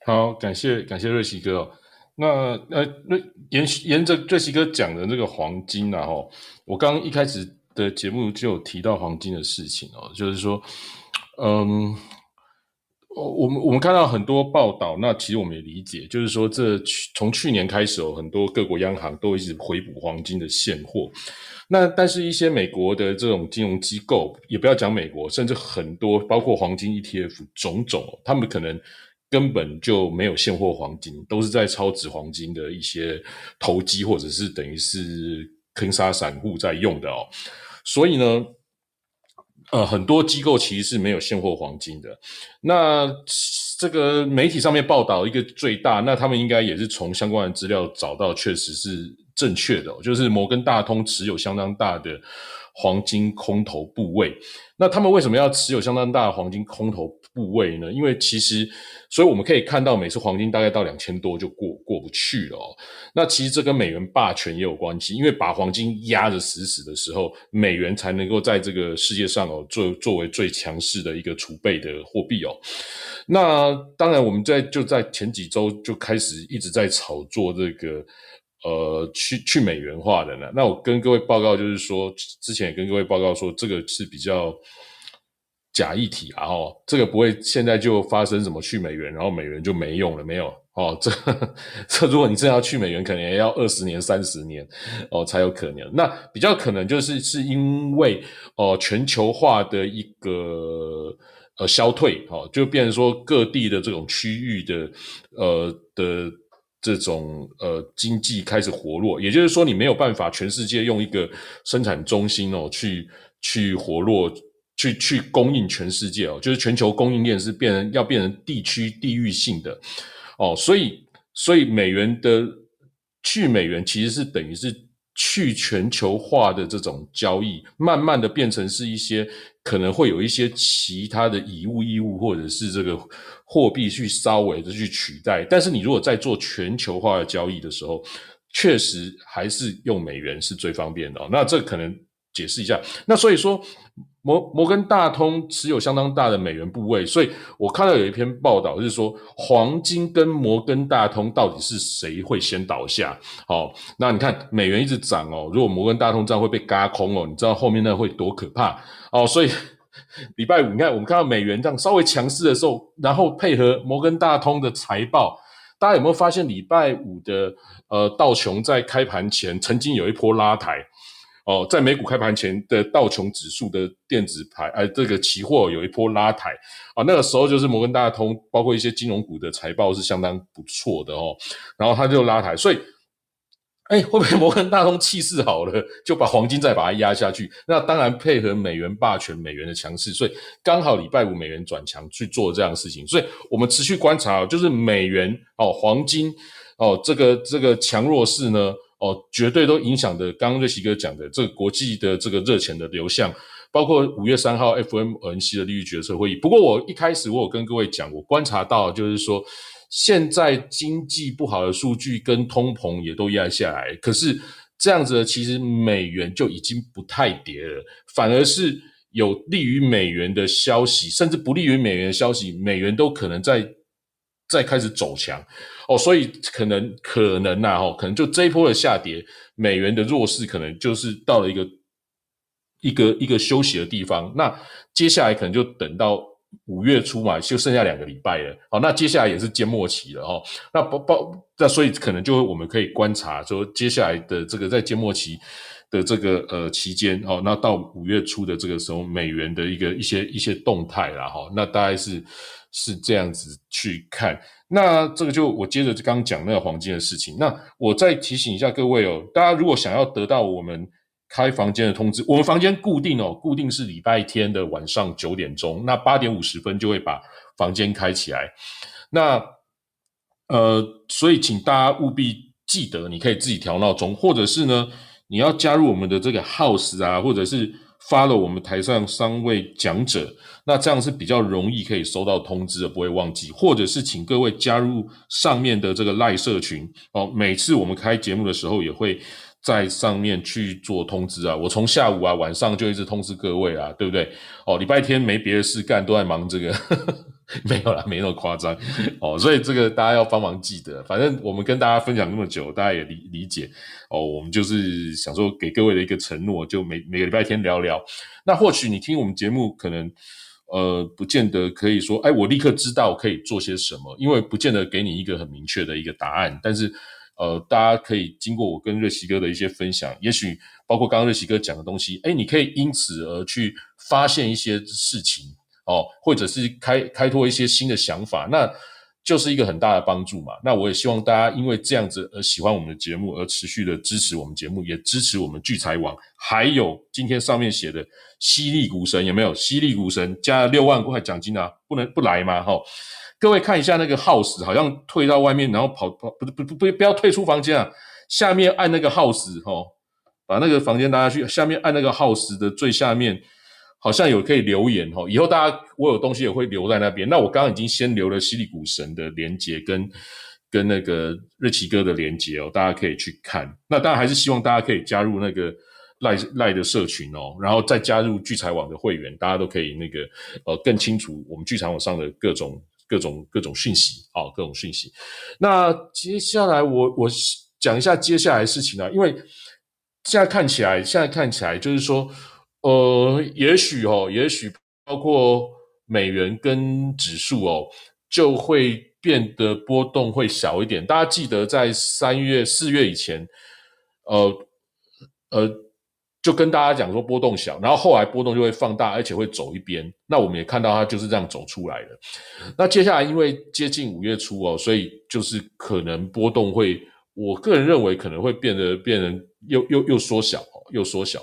好，感谢感谢瑞奇哥。那呃，瑞沿沿着瑞奇哥讲的那个黄金啊，哈，我刚刚一开始的节目就有提到黄金的事情哦，就是说，嗯。我，我们我们看到很多报道，那其实我们也理解，就是说，这从去年开始哦，很多各国央行都一直回补黄金的现货。那但是，一些美国的这种金融机构，也不要讲美国，甚至很多包括黄金 ETF 种种，他们可能根本就没有现货黄金，都是在超值黄金的一些投机，或者是等于是坑杀散户在用的哦。所以呢。呃，很多机构其实是没有现货黄金的。那这个媒体上面报道一个最大，那他们应该也是从相关的资料找到，确实是正确的，就是摩根大通持有相当大的黄金空头部位。那他们为什么要持有相当大的黄金空头部位呢？因为其实，所以我们可以看到，每次黄金大概到两千多就过过不去了。那其实这跟美元霸权也有关系，因为把黄金压得死死的时候，美元才能够在这个世界上哦，作作为最强势的一个储备的货币哦。那当然，我们在就在前几周就开始一直在炒作这个。呃，去去美元化的呢？那我跟各位报告，就是说，之前也跟各位报告说，这个是比较假议题啊，哦，这个不会现在就发生什么去美元，然后美元就没用了，没有哦，这这如果你真要去美元，可能也要二十年、三十年哦才有可能。那比较可能就是是因为哦全球化的一个呃消退，哦，就变成说各地的这种区域的呃的。这种呃经济开始活络，也就是说，你没有办法全世界用一个生产中心哦去去活络，去去供应全世界哦，就是全球供应链是变成要变成地区地域性的哦，所以所以美元的去美元其实是等于是。去全球化的这种交易，慢慢的变成是一些可能会有一些其他的以物易物，或者是这个货币去稍微的去取代。但是你如果在做全球化的交易的时候，确实还是用美元是最方便的。那这可能。解释一下，那所以说摩摩根大通持有相当大的美元部位，所以我看到有一篇报道就是说，黄金跟摩根大通到底是谁会先倒下？好，那你看美元一直涨哦，如果摩根大通这样会被嘎空哦，你知道后面那会多可怕哦。所以礼拜五你看我们看到美元这样稍微强势的时候，然后配合摩根大通的财报，大家有没有发现礼拜五的呃道琼在开盘前曾经有一波拉抬？哦，在美股开盘前的道琼指数的电子牌，哎，这个期货有一波拉抬啊，那个时候就是摩根大通，包括一些金融股的财报是相当不错的哦，然后它就拉抬，所以，哎，会不会摩根大通气势好了，就把黄金再把它压下去？那当然配合美元霸权、美元的强势，所以刚好礼拜五美元转强去做这样的事情，所以我们持续观察，就是美元哦，黄金哦，这个这个强弱势呢？哦，绝对都影响的。刚刚瑞奇哥讲的这个国际的这个热钱的流向，包括五月三号 FOMC 的利率决策会议。不过我一开始我有跟各位讲，我观察到就是说，现在经济不好的数据跟通膨也都压下来，可是这样子其实美元就已经不太跌了，反而是有利于美元的消息，甚至不利于美元的消息，美元都可能在。在开始走强哦，所以可能可能呐，哦，可能就这一波的下跌，美元的弱势可能就是到了一个一个一个休息的地方。那接下来可能就等到五月初嘛，就剩下两个礼拜了。好，那接下来也是缄末期了哦。那包包那所以可能就我们可以观察说，接下来的这个在缄末期的这个呃期间哦，那到五月初的这个时候，美元的一个一些一些动态啦，哈，那大概是。是这样子去看，那这个就我接着刚讲那个黄金的事情。那我再提醒一下各位哦，大家如果想要得到我们开房间的通知，我们房间固定哦，固定是礼拜天的晚上九点钟，那八点五十分就会把房间开起来。那呃，所以请大家务必记得，你可以自己调闹钟，或者是呢，你要加入我们的这个 house 啊，或者是。发了我们台上三位讲者，那这样是比较容易可以收到通知的，不会忘记。或者是请各位加入上面的这个赖社群哦，每次我们开节目的时候也会在上面去做通知啊。我从下午啊晚上就一直通知各位啊，对不对？哦，礼拜天没别的事干，都在忙这个。没有啦，没那么夸张哦，所以这个大家要帮忙记得。反正我们跟大家分享那么久，大家也理理解哦。我们就是想说给各位的一个承诺，就每每个礼拜天聊聊。那或许你听我们节目，可能呃不见得可以说，哎，我立刻知道可以做些什么，因为不见得给你一个很明确的一个答案。但是呃，大家可以经过我跟瑞奇哥的一些分享，也许包括刚刚瑞奇哥讲的东西，哎，你可以因此而去发现一些事情。哦，或者是开开拓一些新的想法，那就是一个很大的帮助嘛。那我也希望大家因为这样子而喜欢我们的节目，而持续的支持我们节目，也支持我们聚财网。还有今天上面写的犀利股神有没有？犀利股神加了六万块奖金啊，不能不来吗？哈，各位看一下那个 house，好像退到外面，然后跑跑不不不不不要退出房间啊，下面按那个 house 哈，把那个房间拉下去，下面按那个 house 的最下面。好像有可以留言哦，以后大家我有东西也会留在那边。那我刚刚已经先留了犀利股神的连接跟跟那个瑞奇哥的连接哦，大家可以去看。那当然还是希望大家可以加入那个赖赖的社群哦，然后再加入聚财网的会员，大家都可以那个呃更清楚我们聚财网上的各种各种各种讯息啊，各种讯息。那接下来我我讲一下接下来事情啊，因为现在看起来现在看起来就是说。呃，也许哦，也许包括美元跟指数哦，就会变得波动会小一点。大家记得在三月、四月以前，呃呃，就跟大家讲说波动小，然后后来波动就会放大，而且会走一边。那我们也看到它就是这样走出来的。那接下来因为接近五月初哦，所以就是可能波动会，我个人认为可能会变得变成又又又缩小哦，又缩小，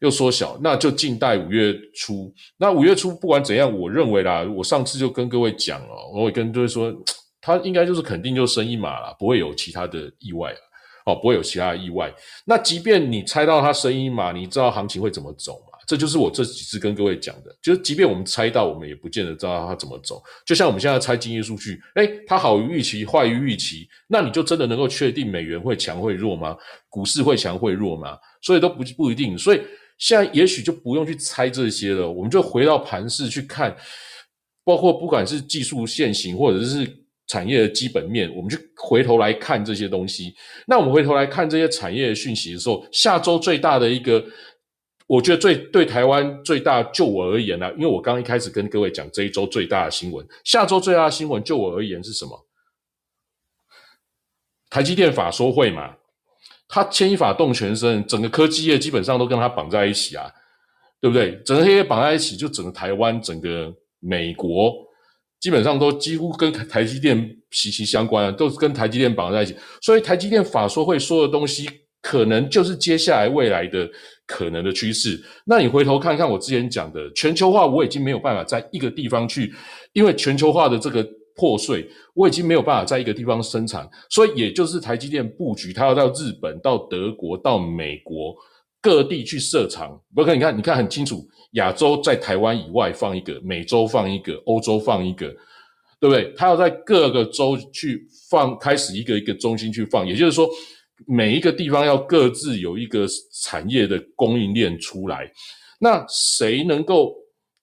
又缩小。那就静待五月初。那五月初不管怎样，我认为啦，我上次就跟各位讲哦，我也跟各位说，它应该就是肯定就升一码了，不会有其他的意外了。哦，不会有其他的意外。那即便你猜到它声音嘛，你知道行情会怎么走嘛？这就是我这几次跟各位讲的，就是即便我们猜到，我们也不见得知道它怎么走。就像我们现在猜经济数据，哎，它好于预期，坏于预期，那你就真的能够确定美元会强会弱吗？股市会强会弱吗？所以都不不一定。所以现在也许就不用去猜这些了，我们就回到盘市去看，包括不管是技术线型或者是。产业的基本面，我们去回头来看这些东西。那我们回头来看这些产业讯息的时候，下周最大的一个，我觉得最对台湾最大，就我而言呢，因为我刚一开始跟各位讲这一周最大的新闻，下周最大的新闻，就我而言是什么？台积电法说会嘛，它牵一发动全身，整个科技业基本上都跟它绑在一起啊，对不对？整个业绑在一起，就整个台湾，整个美国。基本上都几乎跟台积电息息相关，都是跟台积电绑在一起。所以台积电法说会说的东西，可能就是接下来未来的可能的趋势。那你回头看看我之前讲的全球化，我已经没有办法在一个地方去，因为全球化的这个破碎，我已经没有办法在一个地方生产。所以也就是台积电布局，它要到日本、到德国、到美国各地去设厂。不可你看，你看很清楚。亚洲在台湾以外放一个，美洲放一个，欧洲放一个，对不对？他要在各个州去放，开始一个一个中心去放，也就是说，每一个地方要各自有一个产业的供应链出来。那谁能够？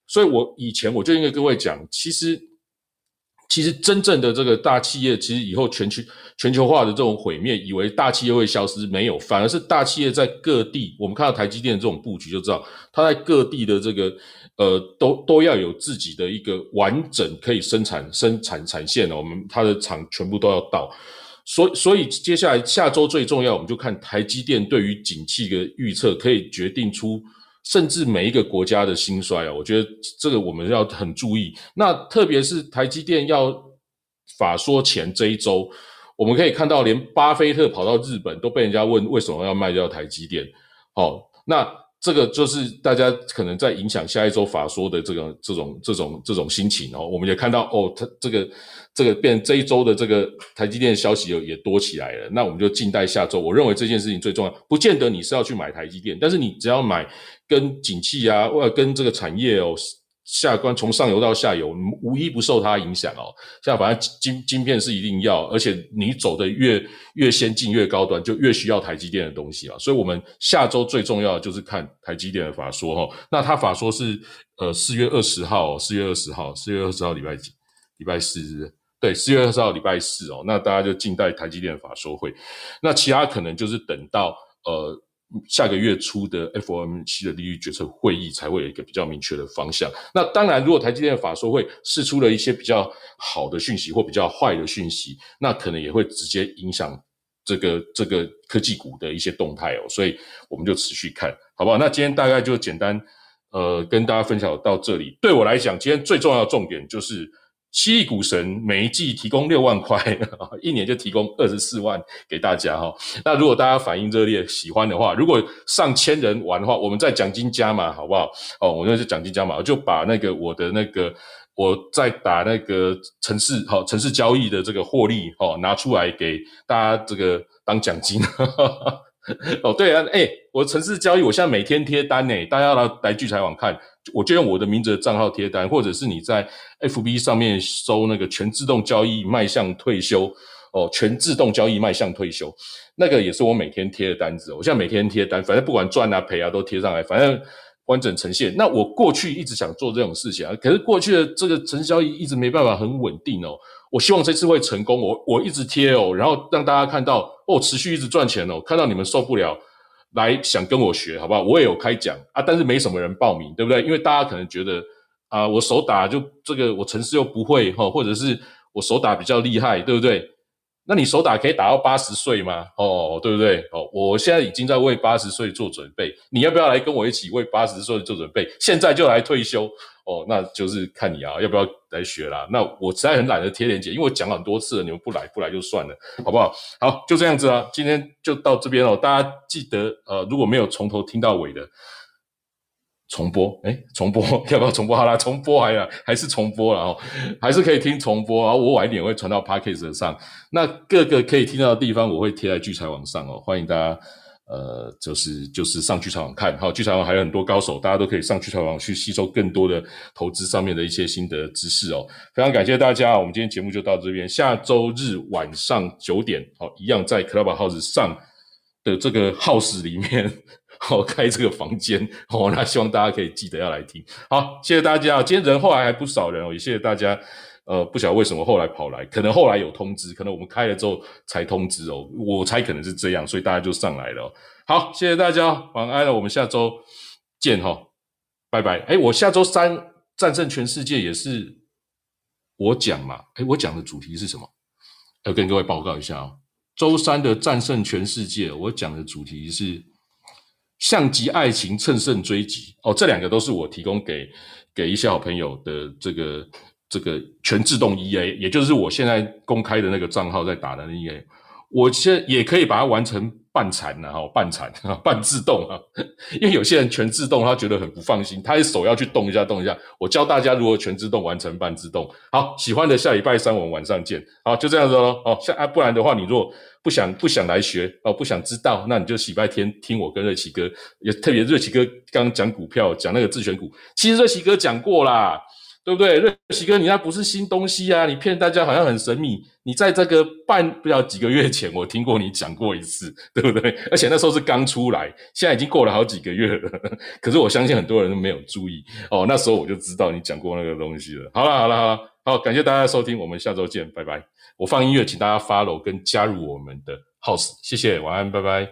所以我以前我就应该各位讲，其实。其实真正的这个大企业，其实以后全球全球化的这种毁灭，以为大企业会消失，没有，反而是大企业在各地。我们看到台积电这种布局，就知道它在各地的这个呃，都都要有自己的一个完整可以生产生产产线的。我们它的厂全部都要到，所以所以接下来下周最重要，我们就看台积电对于景气的预测，可以决定出。甚至每一个国家的兴衰啊，我觉得这个我们要很注意。那特别是台积电要法说前这一周，我们可以看到，连巴菲特跑到日本都被人家问为什么要卖掉台积电。好，那这个就是大家可能在影响下一周法说的这个这种这种这种心情哦。我们也看到哦，他这个这个变这一周的这个台积电消息也也多起来了。那我们就静待下周。我认为这件事情最重要，不见得你是要去买台积电，但是你只要买。跟景气啊，或者跟这个产业哦，下关从上游到下游，无一不受它影响哦。像反正晶晶片是一定要，而且你走的越越先进、越高端，就越需要台积电的东西啊。所以，我们下周最重要的就是看台积电的法说哈。那它法说是呃四月二十号，四月二十号，四月二十号礼拜几？礼拜四日，对，四月二十号礼拜四哦。那大家就静待台积电的法说会。那其他可能就是等到呃。下个月初的 FOMC 的利率决策会议才会有一个比较明确的方向。那当然，如果台积电法说会释出了一些比较好的讯息或比较坏的讯息，那可能也会直接影响这个这个科技股的一些动态哦。所以我们就持续看好不好？那今天大概就简单呃跟大家分享到这里。对我来讲，今天最重要的重点就是。七亿股神每一季提供六万块，一年就提供二十四万给大家哈。那如果大家反应热烈、喜欢的话，如果上千人玩的话，我们再奖金加码，好不好？哦，我那是奖金加码，我就把那个我的那个我在打那个城市好城市交易的这个获利哦拿出来给大家这个当奖金。哦，对啊，哎，我城市交易我现在每天贴单呢，大家来来聚财网看。我就用我的名字的账号贴单，或者是你在 FB 上面搜那个全自动交易迈向退休哦，全自动交易迈向退休，那个也是我每天贴的单子。我现在每天贴单，反正不管赚啊赔啊都贴上来，反正完整呈现。那我过去一直想做这种事情啊，可是过去的这个成交一直没办法很稳定哦。我希望这次会成功，我我一直贴哦，然后让大家看到哦，持续一直赚钱哦，看到你们受不了。来想跟我学，好不好？我也有开讲啊，但是没什么人报名，对不对？因为大家可能觉得啊，我手打就这个，我城市又不会哈，或者是我手打比较厉害，对不对？那你手打可以打到八十岁吗？哦，对不对？哦，我现在已经在为八十岁做准备，你要不要来跟我一起为八十岁做准备？现在就来退休哦，那就是看你啊，要不要来学啦？那我实在很懒得贴链接，因为我讲了很多次了，你们不来不来就算了，好不好？好，就这样子啊，今天就到这边哦，大家记得呃，如果没有从头听到尾的。重播，哎，重播 要不要重播？好啦，重播还，还是重播了哦，还是可以听重播啊。我晚一点会传到 p a c k a g e 上，那各个可以听到的地方，我会贴在聚财网上哦。欢迎大家，呃，就是就是上聚财网看，好，聚财网还有很多高手，大家都可以上聚财网去吸收更多的投资上面的一些心得知识哦。非常感谢大家，我们今天节目就到这边，下周日晚上九点，好，一样在 Clubhouse 上的这个 house 里面。好，开这个房间哦，那希望大家可以记得要来听。好，谢谢大家。今天人后来还不少人哦，也谢谢大家。呃，不晓得为什么后来跑来，可能后来有通知，可能我们开了之后才通知哦。我猜可能是这样，所以大家就上来了。好，谢谢大家，晚安了。我们下周见哈，拜拜。哎，我下周三战胜全世界也是我讲嘛？哎，我讲的主题是什么？要跟各位报告一下哦。周三的战胜全世界，我讲的主题是。像极爱情，乘胜追击哦，这两个都是我提供给给一些好朋友的这个这个全自动 EA，也就是我现在公开的那个账号在打的 EA，我现在也可以把它完成半残了哈，半残 半自动啊，因为有些人全自动，他觉得很不放心，他的手要去动一下动一下，我教大家如何全自动完成半自动。好，喜欢的下礼拜三我们晚上见，好，就这样子喽，哦，下啊，不然的话你若。不想不想来学哦，不想知道，那你就礼拜天听我跟瑞奇哥，也特别瑞奇哥刚讲股票，讲那个自选股，其实瑞奇哥讲过啦，对不对？瑞奇哥，你那不是新东西啊，你骗大家好像很神秘。你在这个半不了几个月前，我听过你讲过一次，对不对？而且那时候是刚出来，现在已经过了好几个月了。可是我相信很多人都没有注意哦，那时候我就知道你讲过那个东西了。好了好了好了，好，感谢大家收听，我们下周见，拜拜。我放音乐，请大家 follow 跟加入我们的 house，谢谢，晚安，拜拜。